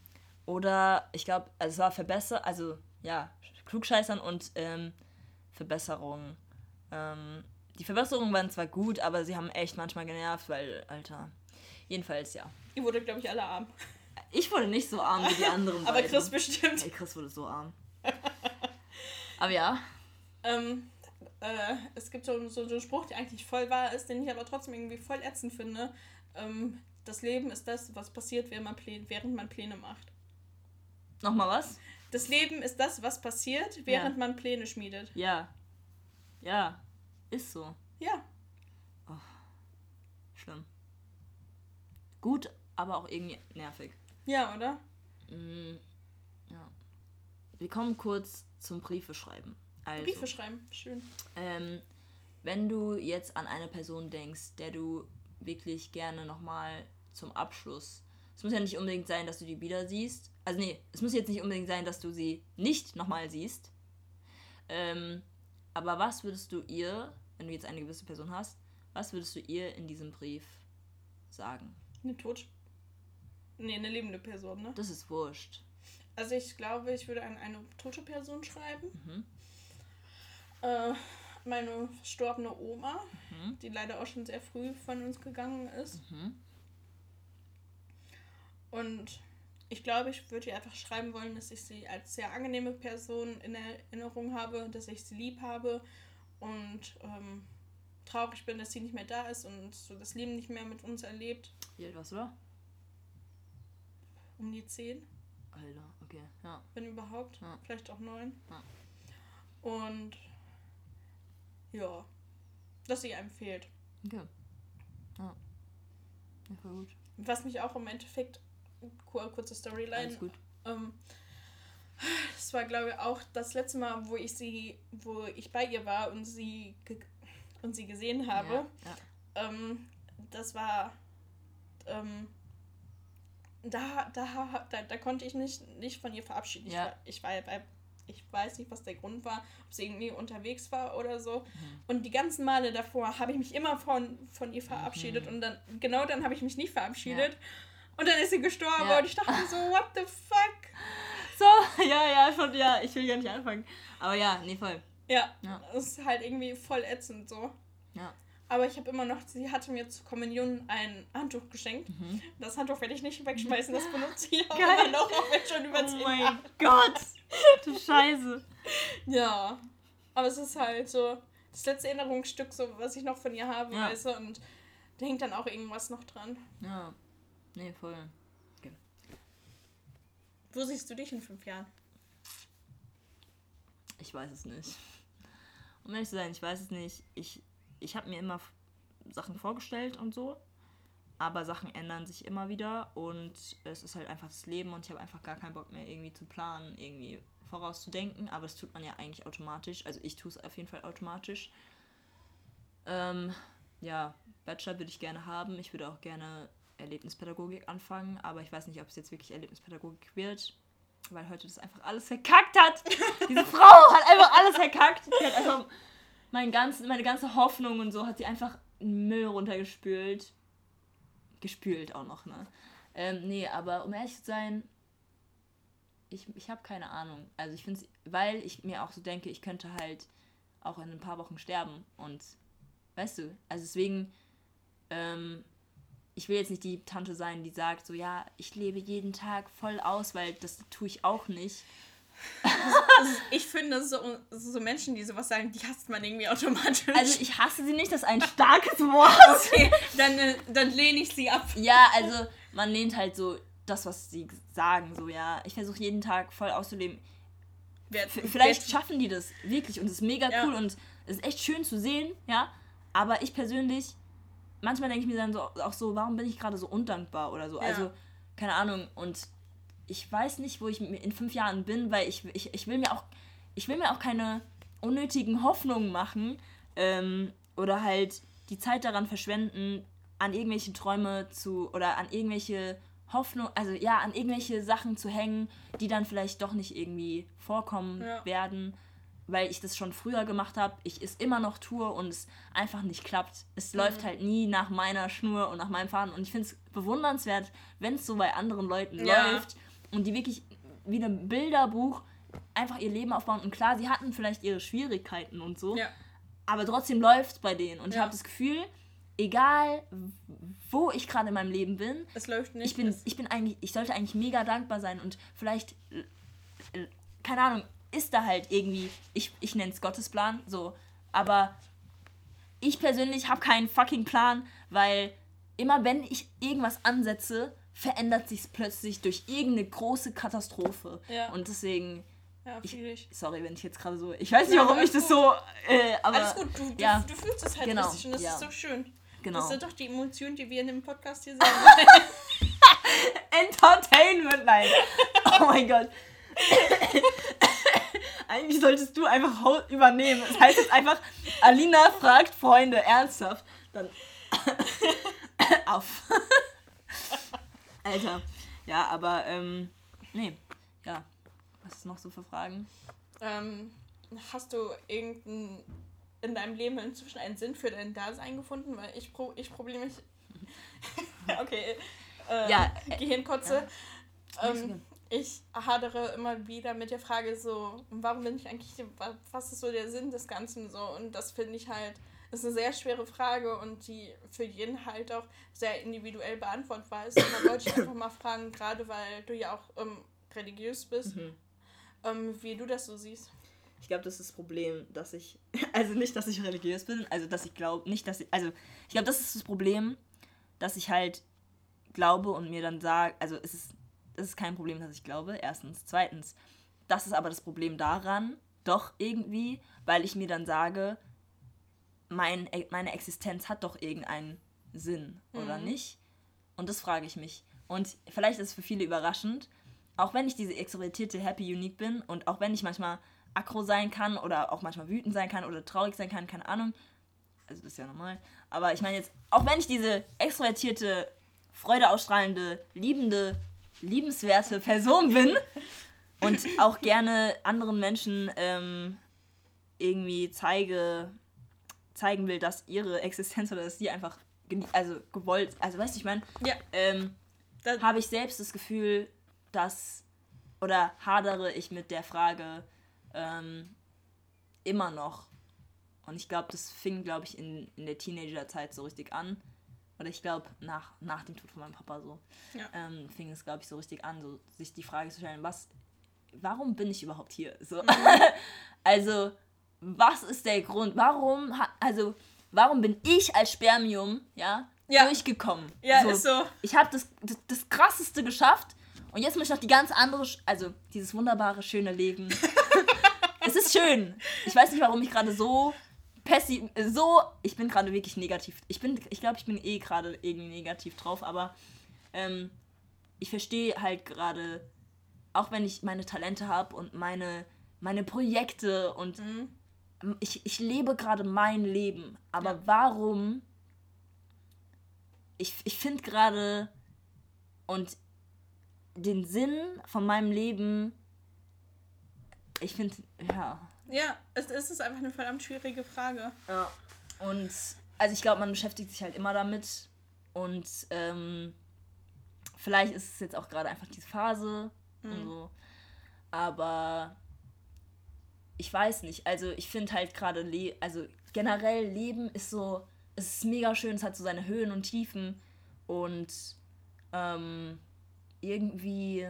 Speaker 1: oder ich glaube, also es war Verbesser, also ja, Klugscheißern und ähm, Verbesserungen. Ähm, die Verbesserungen waren zwar gut, aber sie haben echt manchmal genervt, weil, Alter. Jedenfalls, ja.
Speaker 3: Ihr wurde, glaube ich, alle arm.
Speaker 1: Ich wurde nicht so arm wie die anderen.
Speaker 3: Aber
Speaker 1: beiden.
Speaker 3: Chris bestimmt.
Speaker 1: Ey, Chris wurde so arm. aber ja.
Speaker 3: Ähm, äh, es gibt so, so, so einen Spruch, der eigentlich voll wahr ist, den ich aber trotzdem irgendwie voll ätzend finde. Ähm, das Leben ist das, was passiert, während man, Plä während man Pläne macht.
Speaker 1: Nochmal was?
Speaker 3: Das Leben ist das, was passiert, während man Pläne schmiedet.
Speaker 1: Ja. Ja. Ist so.
Speaker 3: Ja,
Speaker 1: Schlimm. Gut, aber auch irgendwie nervig.
Speaker 3: ja, oder?
Speaker 1: Mm, ja. Wir kommen kurz zum Briefe schreiben. Also,
Speaker 3: Briefe schreiben, schön.
Speaker 1: ähm, wenn du jetzt an eine Person denkst, der du wirklich gerne nochmal zum Abschluss. Es muss ja nicht unbedingt sein, dass du die wieder siehst. Also nee, es muss jetzt nicht unbedingt sein, dass du sie nicht nochmal siehst. Ähm, aber was würdest du ihr, wenn du jetzt eine gewisse Person hast, was würdest du ihr in diesem Brief sagen?
Speaker 3: Eine tot. Nee, eine lebende Person, ne?
Speaker 1: Das ist wurscht.
Speaker 3: Also ich glaube, ich würde an eine tote Person schreiben.
Speaker 1: Mhm.
Speaker 3: Äh, meine verstorbene Oma,
Speaker 1: Mhm.
Speaker 3: die leider auch schon sehr früh von uns gegangen ist.
Speaker 1: Mhm.
Speaker 3: Und ich glaube, ich würde ihr einfach schreiben wollen, dass ich sie als sehr angenehme Person in Erinnerung habe, dass ich sie lieb habe und ähm, traurig bin, dass sie nicht mehr da ist und so das Leben nicht mehr mit uns erlebt.
Speaker 1: Wie alt warst du da?
Speaker 3: Um die zehn,
Speaker 1: Alter, okay, ja.
Speaker 3: wenn überhaupt.
Speaker 1: Ja.
Speaker 3: Vielleicht auch neun.
Speaker 1: Ja.
Speaker 3: Und ja, dass sie einem fehlt.
Speaker 1: Okay. Ja. Ja, voll gut.
Speaker 3: Was mich auch im Endeffekt, kur- kurze Storyline,
Speaker 1: Alles gut.
Speaker 3: Ähm, das war, glaube ich, auch das letzte Mal, wo ich sie, wo ich bei ihr war und sie, und sie gesehen habe.
Speaker 1: Ja, ja.
Speaker 3: Ähm, das war. Ähm, da, da, da, da konnte ich nicht, nicht von ihr verabschieden.
Speaker 1: Ja.
Speaker 3: Ich, war, ich, war, ich weiß nicht, was der Grund war, ob sie irgendwie unterwegs war oder so.
Speaker 1: Mhm.
Speaker 3: Und die ganzen Male davor habe ich mich immer von, von ihr verabschiedet
Speaker 1: Mhm.
Speaker 3: und dann, genau dann habe ich mich nicht verabschiedet. Und dann ist sie gestorben
Speaker 1: Ja.
Speaker 3: und ich dachte mir so, what the fuck?
Speaker 1: So, ja, ja, schon, ja, ich will gar nicht anfangen. Aber ja, nee, voll.
Speaker 3: Ja,
Speaker 1: Ja.
Speaker 3: das ist halt irgendwie voll ätzend so.
Speaker 1: Ja.
Speaker 3: Aber ich habe immer noch, sie hatte mir zur Kommunion ein Handtuch geschenkt.
Speaker 1: Mhm.
Speaker 3: Das Handtuch werde ich nicht wegschmeißen, das benutze ich auch
Speaker 1: Geil.
Speaker 3: immer noch, auch wenn schon über
Speaker 1: Oh mein
Speaker 3: Jahre.
Speaker 1: Gott! Du Scheiße.
Speaker 3: Ja, aber es ist halt so das letzte Erinnerungsstück, so was ich noch von ihr habe,
Speaker 1: Ja.
Speaker 3: weißt du, und da hängt dann auch irgendwas noch dran.
Speaker 1: Ja. Nee, voll.
Speaker 3: Wo siehst du dich in fünf Jahren?
Speaker 1: Ich weiß es nicht. Um ehrlich zu sein, ich weiß es nicht. Ich, ich habe mir immer Sachen vorgestellt und so. Aber Sachen ändern sich immer wieder und es ist halt einfach das Leben und ich habe einfach gar keinen Bock mehr irgendwie zu planen, irgendwie vorauszudenken. Aber das tut man ja eigentlich automatisch. Also ich tue es auf jeden Fall automatisch. Ähm, ja, Bachelor würde ich gerne haben. Ich würde auch gerne Erlebnispädagogik anfangen, aber ich weiß nicht, ob es jetzt wirklich Erlebnispädagogik wird, weil heute das einfach alles verkackt hat. Diese Frau hat einfach alles verkackt. Die hat einfach mein ganz, meine ganze Hoffnung und so hat sie einfach Müll runtergespült. Gespült auch noch, ne? Ähm, nee, aber um ehrlich zu sein, ich, ich habe keine Ahnung. Also ich finde es, weil ich mir auch so denke, ich könnte halt auch in ein paar Wochen sterben und weißt du, also deswegen, ähm, ich will jetzt nicht die Tante sein, die sagt so, ja, ich lebe jeden Tag voll aus, weil das tue ich auch nicht.
Speaker 3: Ich finde, so, so Menschen, die sowas sagen, die hasst man irgendwie automatisch.
Speaker 1: Also ich hasse sie nicht, das ist ein starkes Wort.
Speaker 3: okay, dann, äh, dann lehne ich sie ab.
Speaker 1: Ja, also man lehnt halt so das, was sie sagen, so ja. Ich versuche jeden Tag voll auszuleben.
Speaker 3: Wer,
Speaker 1: vielleicht
Speaker 3: wer,
Speaker 1: schaffen die das wirklich und es ist mega
Speaker 3: Ja.
Speaker 1: cool und es ist echt schön zu sehen, ja. Aber ich persönlich, manchmal denke ich mir dann so, auch so, warum bin ich gerade so undankbar oder so.
Speaker 3: Ja.
Speaker 1: Also, keine Ahnung. Und ich weiß nicht, wo ich in fünf Jahren bin, weil ich, ich, ich will mir auch, ich will mir auch keine unnötigen Hoffnungen machen ähm, oder halt die Zeit daran verschwenden, an irgendwelche Träume zu oder an irgendwelche Hoffnung, also ja, an irgendwelche Sachen zu hängen, die dann vielleicht doch nicht irgendwie vorkommen
Speaker 3: Ja.
Speaker 1: werden, weil ich das schon früher gemacht habe, ich es immer noch tue und es einfach nicht klappt. Es läuft halt nie nach meiner Schnur und nach meinem Faden und ich finde es bewundernswert, wenn es so bei anderen Leuten
Speaker 3: Ja.
Speaker 1: läuft und die wirklich wie ein Bilderbuch einfach ihr Leben aufbauen und klar, sie hatten vielleicht ihre Schwierigkeiten und so,
Speaker 3: Ja.
Speaker 1: aber trotzdem läuft bei denen und ich
Speaker 3: Ja.
Speaker 1: habe das Gefühl, egal wo ich gerade in meinem Leben bin,
Speaker 3: Es läuft nicht.
Speaker 1: ich bin,
Speaker 3: es-
Speaker 1: ich bin eigentlich, ich sollte eigentlich mega dankbar sein und vielleicht, keine Ahnung, ist da halt irgendwie, ich, ich nenne es Gottesplan, so, aber ich persönlich habe keinen fucking Plan, weil immer wenn ich irgendwas ansetze, verändert sich plötzlich durch irgendeine große Katastrophe.
Speaker 3: Ja.
Speaker 1: Und deswegen,
Speaker 3: ja, ich.
Speaker 1: sorry, wenn ich jetzt gerade so, ich weiß nicht,
Speaker 3: Ja,
Speaker 1: warum ich das so, äh, aber
Speaker 3: Alles gut, du, du,
Speaker 1: ja.
Speaker 3: du fühlst es halt
Speaker 1: Genau,
Speaker 3: richtig und das ist so schön.
Speaker 1: genau.
Speaker 3: Das sind doch die Emotionen, die wir in dem Podcast hier sehen.
Speaker 1: Entertainment, nein. Oh mein Gott. Eigentlich solltest du einfach übernehmen. Das heißt jetzt einfach, Alina fragt Freunde ernsthaft. Dann auf. Alter. Ja, aber, ähm, nee. Ja. Was ist noch so für Fragen?
Speaker 3: ähm, hast du irgendein in deinem Leben inzwischen einen Sinn für dein Dasein gefunden? Weil ich, pro, ich probleme mich. okay. Äh,
Speaker 1: Ja, äh,
Speaker 3: Gehirnkotze.
Speaker 1: So
Speaker 3: Ähm. Ich hadere immer wieder mit der Frage so, warum bin ich eigentlich, was ist so der Sinn des Ganzen so? Und das finde ich halt, ist eine sehr schwere Frage und die für jeden halt auch sehr individuell beantwortbar ist. Und da wollte ich einfach mal fragen, gerade weil du ja auch ähm, religiös bist, mhm. ähm, wie du das so siehst.
Speaker 1: Ich glaube, das ist das Problem, dass ich, also nicht, dass ich religiös bin, also dass ich glaube, nicht, dass ich, also ich glaube, das ist das Problem, dass ich halt glaube und mir dann sage, also es ist ist kein Problem, dass ich glaube, erstens. Zweitens, das ist aber das Problem daran, doch irgendwie, weil ich mir dann sage, mein, meine Existenz hat doch irgendeinen Sinn, oder mhm. nicht? Und das frage ich mich. Und vielleicht ist es für viele überraschend, auch wenn ich diese extrovertierte Happy Unique bin und auch wenn ich manchmal aggro sein kann oder auch manchmal wütend sein kann oder traurig sein kann, keine Ahnung. Also das ist ja normal. Aber ich meine jetzt, auch wenn ich diese extrovertierte, freudeausstrahlende, liebende liebenswerte Person bin und auch gerne anderen Menschen ähm, irgendwie zeige, zeigen will, dass ihre Existenz oder dass sie einfach also gewollt, also weißt du, ich meine, ja. ähm, habe ich selbst das Gefühl, dass oder hadere ich mit der Frage ähm, immer noch. Und ich glaube, das fing, glaube ich, in, in der Teenagerzeit so richtig an oder ich glaube nach, nach dem Tod von meinem Papa so, ja. ähm, fing es, glaube ich, so richtig an, so sich die Frage zu stellen, was, warum bin ich überhaupt hier? So. Mhm. also, was ist der Grund? Warum, also, warum bin ich als Spermium, ja, ja. durchgekommen? Ja, so, ist so. Ich habe das, das, das Krasseste geschafft und jetzt muss ich noch die ganz andere, also dieses wunderbare, schöne Leben. es ist schön. Ich weiß nicht, warum ich gerade so Pessi so, ich bin gerade wirklich negativ. Ich bin, ich glaube, ich bin eh gerade irgendwie negativ drauf, aber ähm, ich verstehe halt gerade, auch wenn ich meine Talente habe und meine, meine Projekte und mhm. ich, ich lebe gerade mein Leben, aber ja. warum? Ich, ich finde gerade und den Sinn von meinem Leben, ich finde, ja,
Speaker 3: ja, es, es ist einfach eine verdammt schwierige Frage.
Speaker 1: Ja. Und also ich glaube, man beschäftigt sich halt immer damit. Und ähm, vielleicht ist es jetzt auch gerade einfach diese Phase mhm. und so. Aber ich weiß nicht. Also ich finde halt gerade, also generell Leben ist so, es ist mega schön, es hat so seine Höhen und Tiefen. Und ähm, irgendwie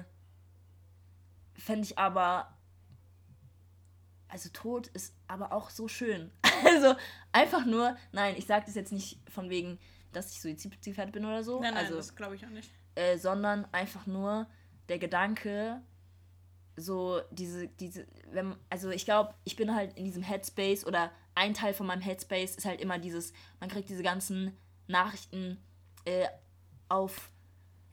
Speaker 1: fände ich aber also Tod ist aber auch so schön. Also einfach nur, nein, ich sage das jetzt nicht von wegen, dass ich suizidgefährdet bin oder so.
Speaker 3: Nein, nein,
Speaker 1: also,
Speaker 3: das glaube ich auch nicht.
Speaker 1: Äh, sondern einfach nur der Gedanke, so diese, diese, wenn, also ich glaube, ich bin halt in diesem Headspace oder ein Teil von meinem Headspace ist halt immer dieses, man kriegt diese ganzen Nachrichten äh, auf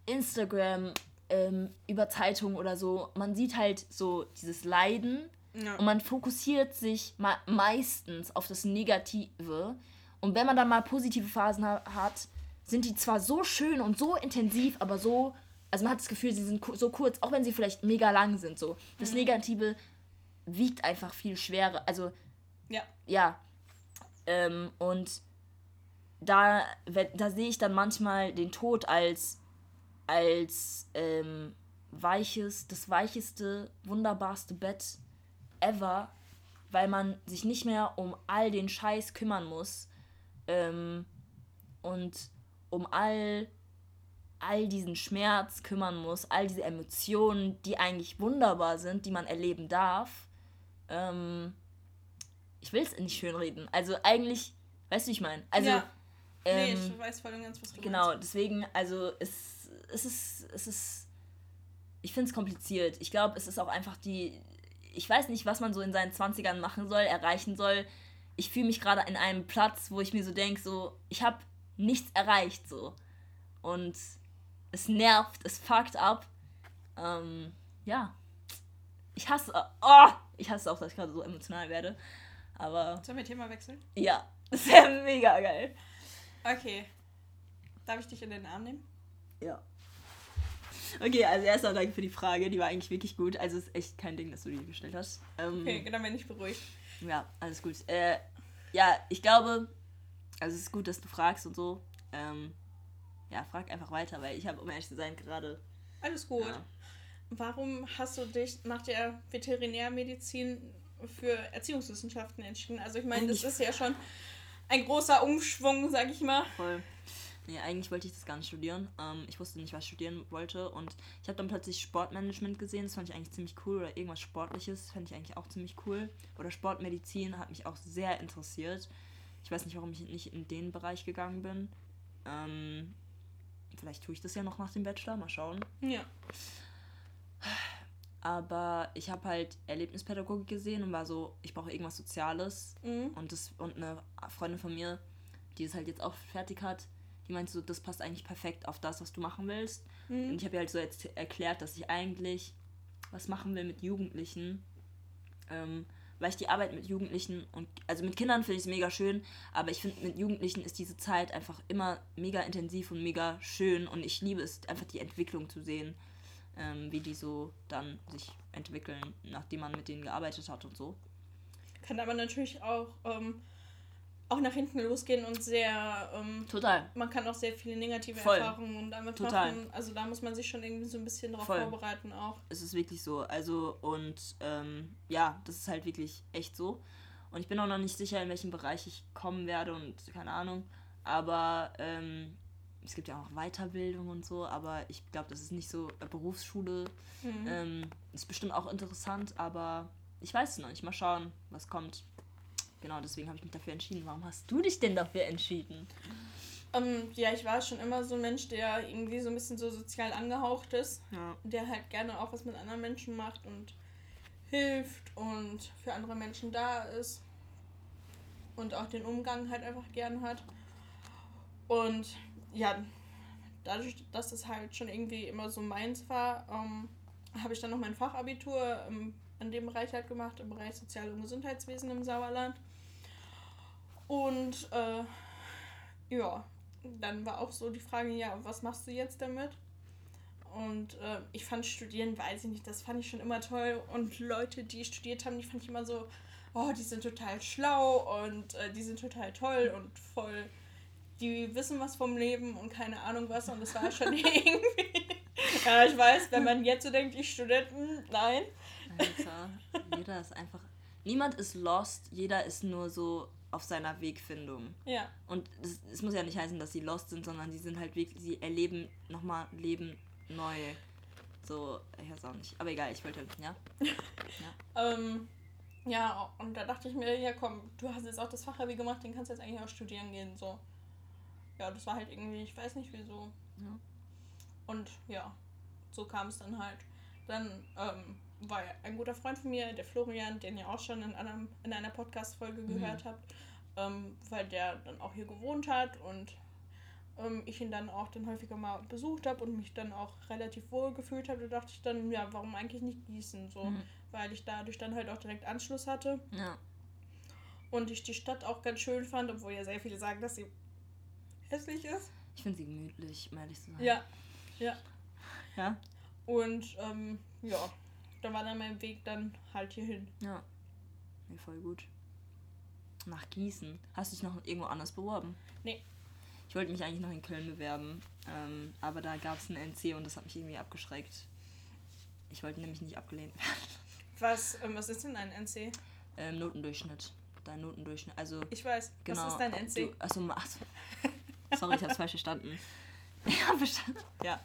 Speaker 1: Instagram, ähm, über Zeitungen oder so. Man sieht halt so dieses Leiden ja. Und man fokussiert sich meistens auf das Negative. Und wenn man dann mal positive Phasen ha hat, sind die zwar so schön und so intensiv, aber so, also man hat das Gefühl, sie sind so kurz, auch wenn sie vielleicht mega lang sind. So. Das mhm. Negative wiegt einfach viel schwerer. Also, ja. Ja. Ähm, und da, da sehe ich dann manchmal den Tod als, als ähm, weiches, das weicheste, wunderbarste Bett ever, weil man sich nicht mehr um all den Scheiß kümmern muss ähm, und um all, all diesen Schmerz kümmern muss, all diese Emotionen, die eigentlich wunderbar sind, die man erleben darf. Ähm, ich will es nicht schönreden. Also eigentlich, weißt du, wie ich meine? Also, ja. nee, ähm, ich weiß voll und ganz, was du Genau, meinst. deswegen, also es, es ist, es ist, ich finde es kompliziert. Ich glaube, es ist auch einfach die, ich weiß nicht, was man so in seinen 20ern machen soll, erreichen soll. Ich fühle mich gerade in einem Platz, wo ich mir so denke, so, ich habe nichts erreicht, so. Und es nervt, es fuckt ab. Ähm, ja. Ich hasse, oh, ich hasse auch, dass ich gerade so emotional werde. Aber.
Speaker 3: Sollen wir Thema wechseln?
Speaker 1: Ja, das wäre mega geil.
Speaker 3: Okay. Darf ich dich in den Arm nehmen?
Speaker 1: Ja. Okay, also erstmal danke für die Frage, die war eigentlich wirklich gut. Also es ist echt kein Ding, dass du die gestellt hast.
Speaker 3: Ähm, okay, dann bin ich beruhigt.
Speaker 1: Ja, alles gut. Äh, ja, ich glaube, also es ist gut, dass du fragst und so. Ähm, ja, frag einfach weiter, weil ich habe, um ehrlich zu sein, gerade...
Speaker 3: Alles gut. Ja. warum hast du dich nach der Veterinärmedizin für Erziehungswissenschaften entschieden? Also ich meine, das ist ja schon ein großer Umschwung, sag ich mal.
Speaker 1: Voll. Nee, eigentlich wollte ich das gar nicht studieren. Ähm, ich wusste nicht, was ich studieren wollte. Und ich habe dann plötzlich Sportmanagement gesehen. Das fand ich eigentlich ziemlich cool. Oder irgendwas Sportliches fand ich eigentlich auch ziemlich cool. Oder Sportmedizin hat mich auch sehr interessiert. Ich weiß nicht, warum ich nicht in den Bereich gegangen bin. Ähm, vielleicht tue ich das ja noch nach dem Bachelor. Mal schauen.
Speaker 3: Ja.
Speaker 1: Aber ich habe halt Erlebnispädagogik gesehen und war so, ich brauche irgendwas Soziales.
Speaker 3: Mhm.
Speaker 1: Und, das, und eine Freundin von mir, die es halt jetzt auch fertig hat, die meinte so, das passt eigentlich perfekt auf das, was du machen willst.
Speaker 3: Mhm.
Speaker 1: Und ich habe ihr halt so jetzt erklärt, dass ich eigentlich was machen will mit Jugendlichen. Ähm, weil ich die Arbeit mit Jugendlichen und also mit Kindern finde ich es mega schön, aber ich finde mit Jugendlichen ist diese Zeit einfach immer mega intensiv und mega schön und ich liebe es einfach die Entwicklung zu sehen, ähm, wie die so dann sich entwickeln, nachdem man mit denen gearbeitet hat und so.
Speaker 3: Kann aber natürlich auch, ähm, auch nach hinten losgehen und sehr. Ähm,
Speaker 1: Total.
Speaker 3: man kann auch sehr viele negative
Speaker 1: Voll.
Speaker 3: Erfahrungen damit
Speaker 1: Total.
Speaker 3: machen. Also da muss man sich schon irgendwie so ein bisschen darauf
Speaker 1: Voll.
Speaker 3: vorbereiten auch.
Speaker 1: Es ist wirklich so. Also, und ähm, ja, das ist halt wirklich echt so. Und ich bin auch noch nicht sicher, in welchem Bereich ich kommen werde und keine Ahnung. Aber ähm, es gibt ja auch noch Weiterbildung und so, aber ich glaube, das ist nicht so äh, Berufsschule.
Speaker 3: Mhm.
Speaker 1: Ähm, ist bestimmt auch interessant, aber ich weiß es noch nicht. Mal schauen, was kommt. Genau, deswegen habe ich mich dafür entschieden. Warum hast du dich denn dafür entschieden?
Speaker 3: Ähm, ja, ich war schon immer so ein Mensch, der irgendwie so ein bisschen so sozial angehaucht ist.
Speaker 1: Ja.
Speaker 3: Der halt gerne auch was mit anderen Menschen macht und hilft und für andere Menschen da ist. Und auch den Umgang halt einfach gern hat. Und ja, dadurch, dass es halt schon irgendwie immer so meins war, ähm, habe ich dann noch mein Fachabitur ähm, in dem Bereich halt gemacht, im Bereich Sozial- und Gesundheitswesen im Sauerland. Und äh, ja, dann war auch so die Frage, ja, was machst du jetzt damit? Und äh, ich fand Studieren, weiß ich nicht, das fand ich schon immer toll. Und Leute, die studiert haben, die fand ich immer so, oh, die sind total schlau und äh, die sind total toll und voll, die wissen was vom Leben und keine Ahnung was. Und das war schon irgendwie. ja, ich weiß, wenn man jetzt so denkt, ich Studenten, nein.
Speaker 1: Alter, jeder ist einfach. Niemand ist lost, jeder ist nur so auf seiner Wegfindung.
Speaker 3: Ja,
Speaker 1: Und es, muss ja nicht heißen, dass sie lost sind, sondern sie sind halt wirklich, sie erleben nochmal Leben neu. So, ich weiß auch nicht. Aber egal, ich wollte, ja.
Speaker 3: ähm, ja, und da dachte ich mir, ja komm, du hast jetzt auch das Fachabi gemacht, den kannst du jetzt eigentlich auch studieren gehen, so. Ja, das war halt irgendwie, ich weiß nicht wieso.
Speaker 1: Ja.
Speaker 3: Und ja, so kam es dann halt. Dann ähm, war ein guter Freund von mir, der Florian, den ihr auch schon in, einem, in einer Podcast-Folge gehört habt, ähm, weil der dann auch hier gewohnt hat und ähm, ich ihn dann auch dann häufiger mal besucht habe und mich dann auch relativ wohl gefühlt habe, da dachte ich dann, ja, warum eigentlich nicht Gießen so,
Speaker 1: Mhm.
Speaker 3: weil ich dadurch dann halt auch direkt Anschluss hatte
Speaker 1: Ja.
Speaker 3: und ich die Stadt auch ganz schön fand, obwohl ja sehr viele sagen, dass sie hässlich ist.
Speaker 1: Ich finde sie gemütlich, um ehrlich zu sein.
Speaker 3: Ja, ja.
Speaker 1: Ja?
Speaker 3: Und ähm, ja, da war dann mein Weg dann halt hierhin.
Speaker 1: Ja. ja voll gut. Nach Gießen. Hast du dich noch irgendwo anders beworben?
Speaker 3: Nee.
Speaker 1: Ich wollte mich eigentlich noch in Köln bewerben, ähm, aber da gab es ein NC und das hat mich irgendwie abgeschreckt. Ich wollte nämlich nicht abgelehnt werden.
Speaker 3: Was, ähm, was ist denn ein NC?
Speaker 1: Ähm, Notendurchschnitt. Dein Notendurchschnitt. Also,
Speaker 3: Ich weiß.
Speaker 1: genau.
Speaker 3: Was ist dein NC?
Speaker 1: Du, achso, achso. Sorry, ich hab's falsch verstanden. Ich hab verstanden. Ja.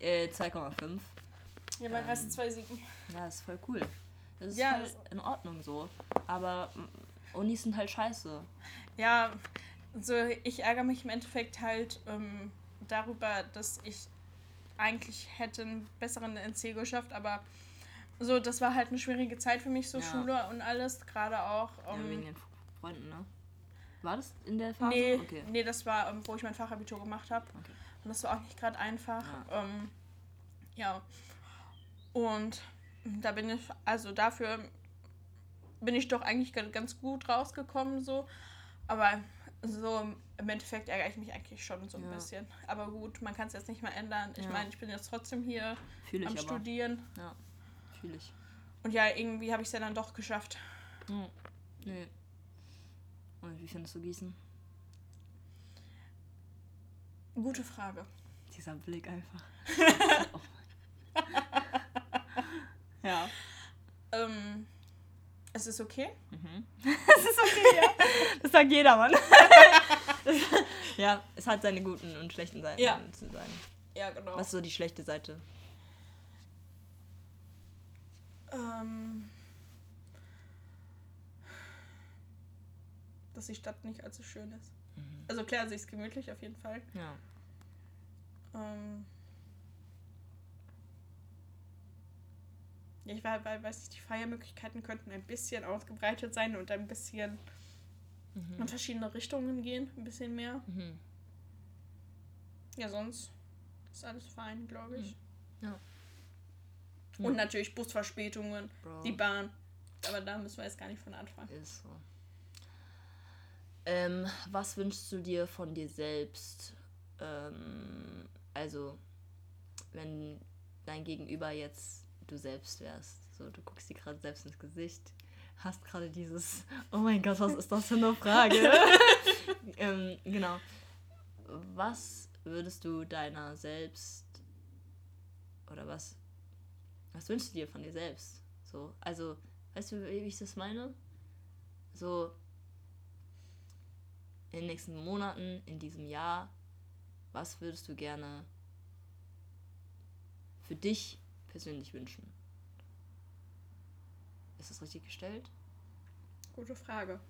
Speaker 1: Äh, 2,5.
Speaker 3: Ja, mein
Speaker 1: ähm,
Speaker 3: erst zwei Sieben.
Speaker 1: Ja, das ist voll cool. Das ist
Speaker 3: Ja,
Speaker 1: voll in Ordnung so. Aber mm, Unis sind halt scheiße.
Speaker 3: Ja, so ich ärgere mich im Endeffekt halt ähm, darüber, dass ich eigentlich hätte einen besseren NC geschafft, aber so, das war halt eine schwierige Zeit für mich, so
Speaker 1: Ja.
Speaker 3: Schule und alles, gerade auch.
Speaker 1: Ja,
Speaker 3: Ähm,
Speaker 1: wegen den Freunden, ne? War das in der Phase?
Speaker 3: nee,
Speaker 1: Okay.
Speaker 3: nee, das war, ähm, wo ich mein Fachabitur gemacht habe.
Speaker 1: Okay.
Speaker 3: Und das war auch nicht gerade einfach. Ähm, ja. Und da bin ich, also dafür bin ich doch eigentlich ga- ganz gut rausgekommen, so. Aber so im Endeffekt ärgere ich mich eigentlich schon so ein
Speaker 1: Ja.
Speaker 3: bisschen. Aber gut, man kann es jetzt nicht mehr ändern. Ich
Speaker 1: Ja.
Speaker 3: meine, ich bin jetzt trotzdem hier
Speaker 1: Fühle ich
Speaker 3: am
Speaker 1: aber.
Speaker 3: Studieren.
Speaker 1: Ja, fühle ich.
Speaker 3: Und ja, irgendwie habe ich es ja dann doch geschafft.
Speaker 1: Hm. Nee. Und wie findest du Gießen?
Speaker 3: Gute Frage.
Speaker 1: Dieser Blick einfach. Ja.
Speaker 3: Ähm, es ist okay.
Speaker 1: Das ist okay, ja. Das sagt jeder, Mann. ja, es hat seine guten und schlechten Seiten
Speaker 3: Ja.
Speaker 1: zu sein.
Speaker 3: Ja, genau.
Speaker 1: Was ist so die schlechte Seite?
Speaker 3: Ähm, dass die Stadt nicht allzu schön ist. Also klar, sie ist gemütlich auf jeden Fall.
Speaker 1: Ja.
Speaker 3: Ähm, ja, ich war, weil, weiß nicht, die Feiermöglichkeiten könnten ein bisschen ausgebreitet sein und ein bisschen in verschiedene Richtungen gehen, ein bisschen mehr.
Speaker 1: Mhm.
Speaker 3: Ja, sonst ist alles fein, glaube ich.
Speaker 1: Ja.
Speaker 3: Und natürlich Busverspätungen,
Speaker 1: Bro.
Speaker 3: die Bahn. Aber da müssen wir jetzt gar nicht von anfangen.
Speaker 1: Ist so. Ähm, was wünschst du dir von dir selbst? Ähm, also, wenn dein Gegenüber jetzt du selbst wärst. So, du guckst dir gerade selbst ins Gesicht, hast gerade dieses, oh mein Gott, was ist das für eine Frage? ähm, genau. Was würdest du deiner selbst oder was, was wünschst du dir von dir selbst? So, also, weißt du, wie ich das meine? So, in den nächsten Monaten, in diesem Jahr, was würdest du gerne für dich persönlich wünschen? Ist das richtig gestellt?
Speaker 3: Gute Frage.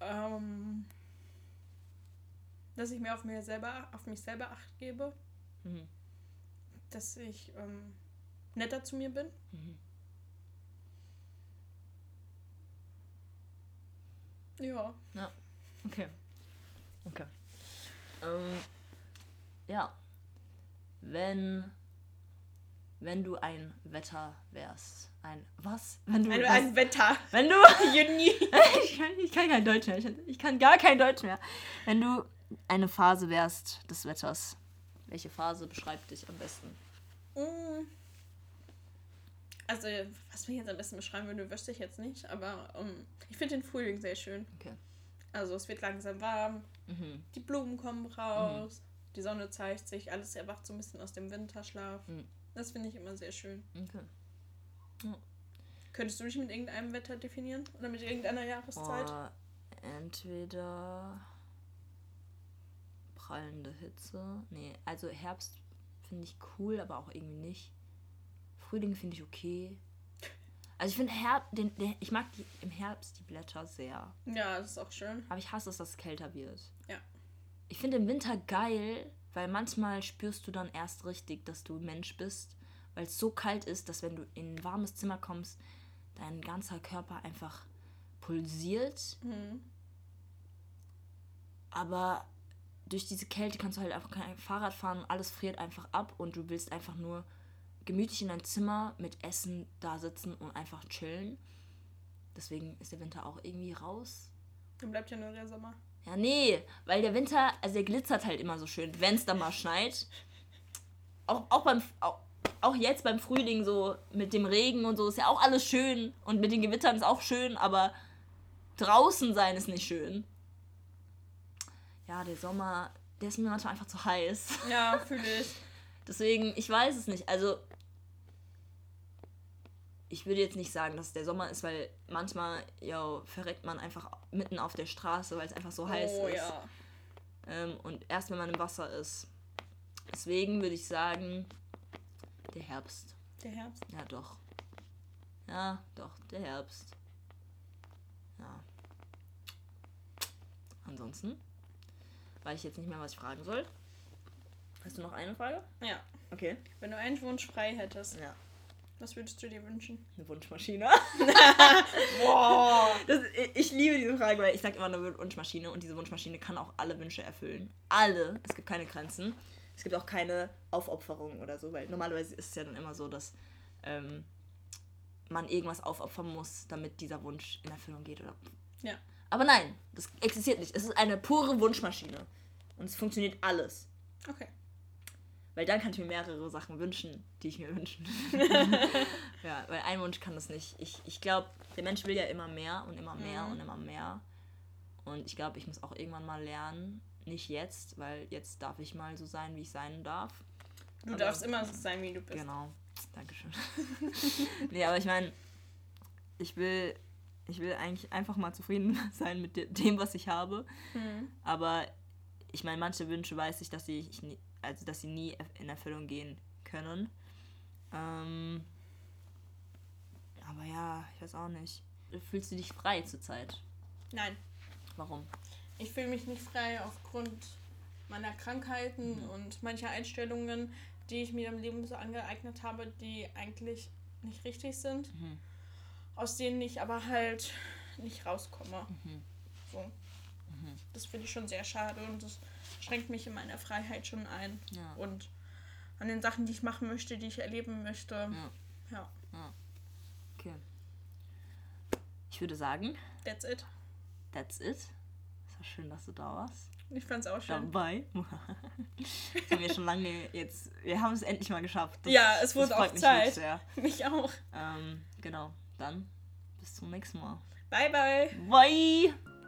Speaker 3: Ähm, dass ich mir auf mir selber, auf mich selber acht gebe,
Speaker 1: Mhm.
Speaker 3: dass ich ähm, netter zu mir bin.
Speaker 1: Mhm.
Speaker 3: Ja.
Speaker 1: Okay. Okay. Ähm, ja. Wenn, wenn du ein Wetter wärst. Ein was? Wenn du
Speaker 3: Ein, ein Wetter.
Speaker 1: wenn du
Speaker 3: Juni.
Speaker 1: ich, kann, ich kann kein Deutsch mehr. Ich, ich kann gar kein Deutsch mehr. Wenn du eine Phase wärst des Wetters, welche Phase beschreibt dich am besten?
Speaker 3: Mm. Also, was wir jetzt am besten beschreiben würde, wüsste ich jetzt nicht, aber ähm, ich finde den Frühling sehr schön.
Speaker 1: Okay.
Speaker 3: Also, es wird langsam warm,
Speaker 1: Mhm.
Speaker 3: die Blumen kommen raus, die Sonne zeigt sich, alles erwacht so ein bisschen aus dem Winterschlaf.
Speaker 1: Mhm.
Speaker 3: Das finde ich immer sehr schön.
Speaker 1: Okay.
Speaker 3: Könntest du dich mit irgendeinem Wetter definieren? Oder mit irgendeiner Jahreszeit?
Speaker 1: Oh, entweder prallende Hitze. Nee, also Herbst finde ich cool, aber auch irgendwie nicht. Frühling finde ich okay. Also ich finde Herbst, den, den, ich mag die, im Herbst die Blätter sehr.
Speaker 3: Ja, das ist auch schön.
Speaker 1: Aber ich hasse es, dass es kälter wird.
Speaker 3: Ja.
Speaker 1: Ich finde im Winter geil, weil manchmal spürst du dann erst richtig, dass du Mensch bist, weil es so kalt ist, dass wenn du in ein warmes Zimmer kommst, dein ganzer Körper einfach pulsiert.
Speaker 3: Mhm.
Speaker 1: Aber durch diese Kälte kannst du halt einfach kein Fahrrad fahren, alles friert einfach ab und du willst einfach nur gemütlich in dein Zimmer mit Essen da sitzen und einfach chillen. Deswegen ist der Winter auch irgendwie raus.
Speaker 3: Dann bleibt ja nur der Sommer.
Speaker 1: Ja, nee, weil der Winter, also der glitzert halt immer so schön, wenn es dann mal schneit. Auch, auch, beim, auch, auch jetzt beim Frühling so mit dem Regen und so ist ja auch alles schön und mit den Gewittern ist auch schön, aber draußen sein ist nicht schön. Ja, der Sommer, der ist mir manchmal einfach zu heiß.
Speaker 3: Ja, fühle ich.
Speaker 1: Deswegen, ich weiß es nicht. Also, ich würde jetzt nicht sagen, dass es der Sommer ist, weil manchmal, yo, verreckt man einfach mitten auf der Straße, weil es einfach so heiß
Speaker 3: oh
Speaker 1: ist.
Speaker 3: ja.
Speaker 1: Ähm, und erst wenn man im Wasser ist. Deswegen würde ich sagen, der Herbst.
Speaker 3: Der Herbst.
Speaker 1: Ja, doch. Ja, doch, der Herbst. Ja. Ansonsten weiß ich jetzt nicht mehr, was ich fragen soll. Hast du noch eine Frage?
Speaker 3: Ja.
Speaker 1: Okay.
Speaker 3: Wenn du einen Wunsch frei hättest,
Speaker 1: Ja.
Speaker 3: Was würdest du dir wünschen?
Speaker 1: Eine Wunschmaschine.
Speaker 3: Boah.
Speaker 1: Das, ich liebe diese Frage, weil ich sage immer eine Wunschmaschine und diese Wunschmaschine kann auch alle Wünsche erfüllen. Alle. Es gibt keine Grenzen. Es gibt auch keine Aufopferung oder so, weil normalerweise ist es ja dann immer so, dass ähm, man irgendwas aufopfern muss, damit dieser Wunsch in Erfüllung geht. Oder
Speaker 3: Ja.
Speaker 1: Aber nein, das existiert nicht. Es ist eine pure Wunschmaschine. Und es funktioniert alles.
Speaker 3: Okay.
Speaker 1: Weil dann kann ich mir mehrere Sachen wünschen, die ich mir wünschen. ja, weil ein Wunsch kann das nicht. Ich, ich glaube, der Mensch will ja immer mehr und immer mehr
Speaker 3: Mhm.
Speaker 1: und immer mehr. Und ich glaube, ich muss auch irgendwann mal lernen, nicht jetzt, weil jetzt darf ich mal so sein, wie ich sein darf.
Speaker 3: Du
Speaker 1: Aber-
Speaker 3: darfst immer so sein, wie du bist.
Speaker 1: Genau. Dankeschön. nee, aber ich meine, ich will, ich will eigentlich einfach mal zufrieden sein mit de- dem, was ich habe.
Speaker 3: Mhm.
Speaker 1: Aber ich meine, manche Wünsche weiß ich, dass sie, ich nie, also dass sie nie in Erfüllung gehen können. Ähm, aber ja, ich weiß auch nicht. Fühlst du dich frei zurzeit?
Speaker 3: Nein,
Speaker 1: Warum?
Speaker 3: ich fühle mich nicht frei aufgrund meiner Krankheiten und mancher Einstellungen, die ich mir im Leben so angeeignet habe, die eigentlich nicht richtig sind,
Speaker 1: Mhm.
Speaker 3: aus denen ich aber halt nicht rauskomme.
Speaker 1: Mhm.
Speaker 3: So. Das finde ich schon sehr schade und das schränkt mich in meiner Freiheit schon ein.
Speaker 1: Ja.
Speaker 3: Und an den Sachen, die ich machen möchte, die ich erleben möchte.
Speaker 1: Ja.
Speaker 3: Ja,
Speaker 1: Okay. Ich würde sagen,
Speaker 3: that's it.
Speaker 1: that's it. Es war schön, dass du da warst.
Speaker 3: Ich fand's auch schön.
Speaker 1: Dabei. das haben wir schon lange jetzt. Wir haben es endlich mal geschafft. Das,
Speaker 3: Ja, es wurde auch
Speaker 1: mich
Speaker 3: Zeit.
Speaker 1: Sehr.
Speaker 3: Mich auch.
Speaker 1: Ähm, genau. Dann bis zum nächsten Mal.
Speaker 3: Bye, bye.
Speaker 1: Bye!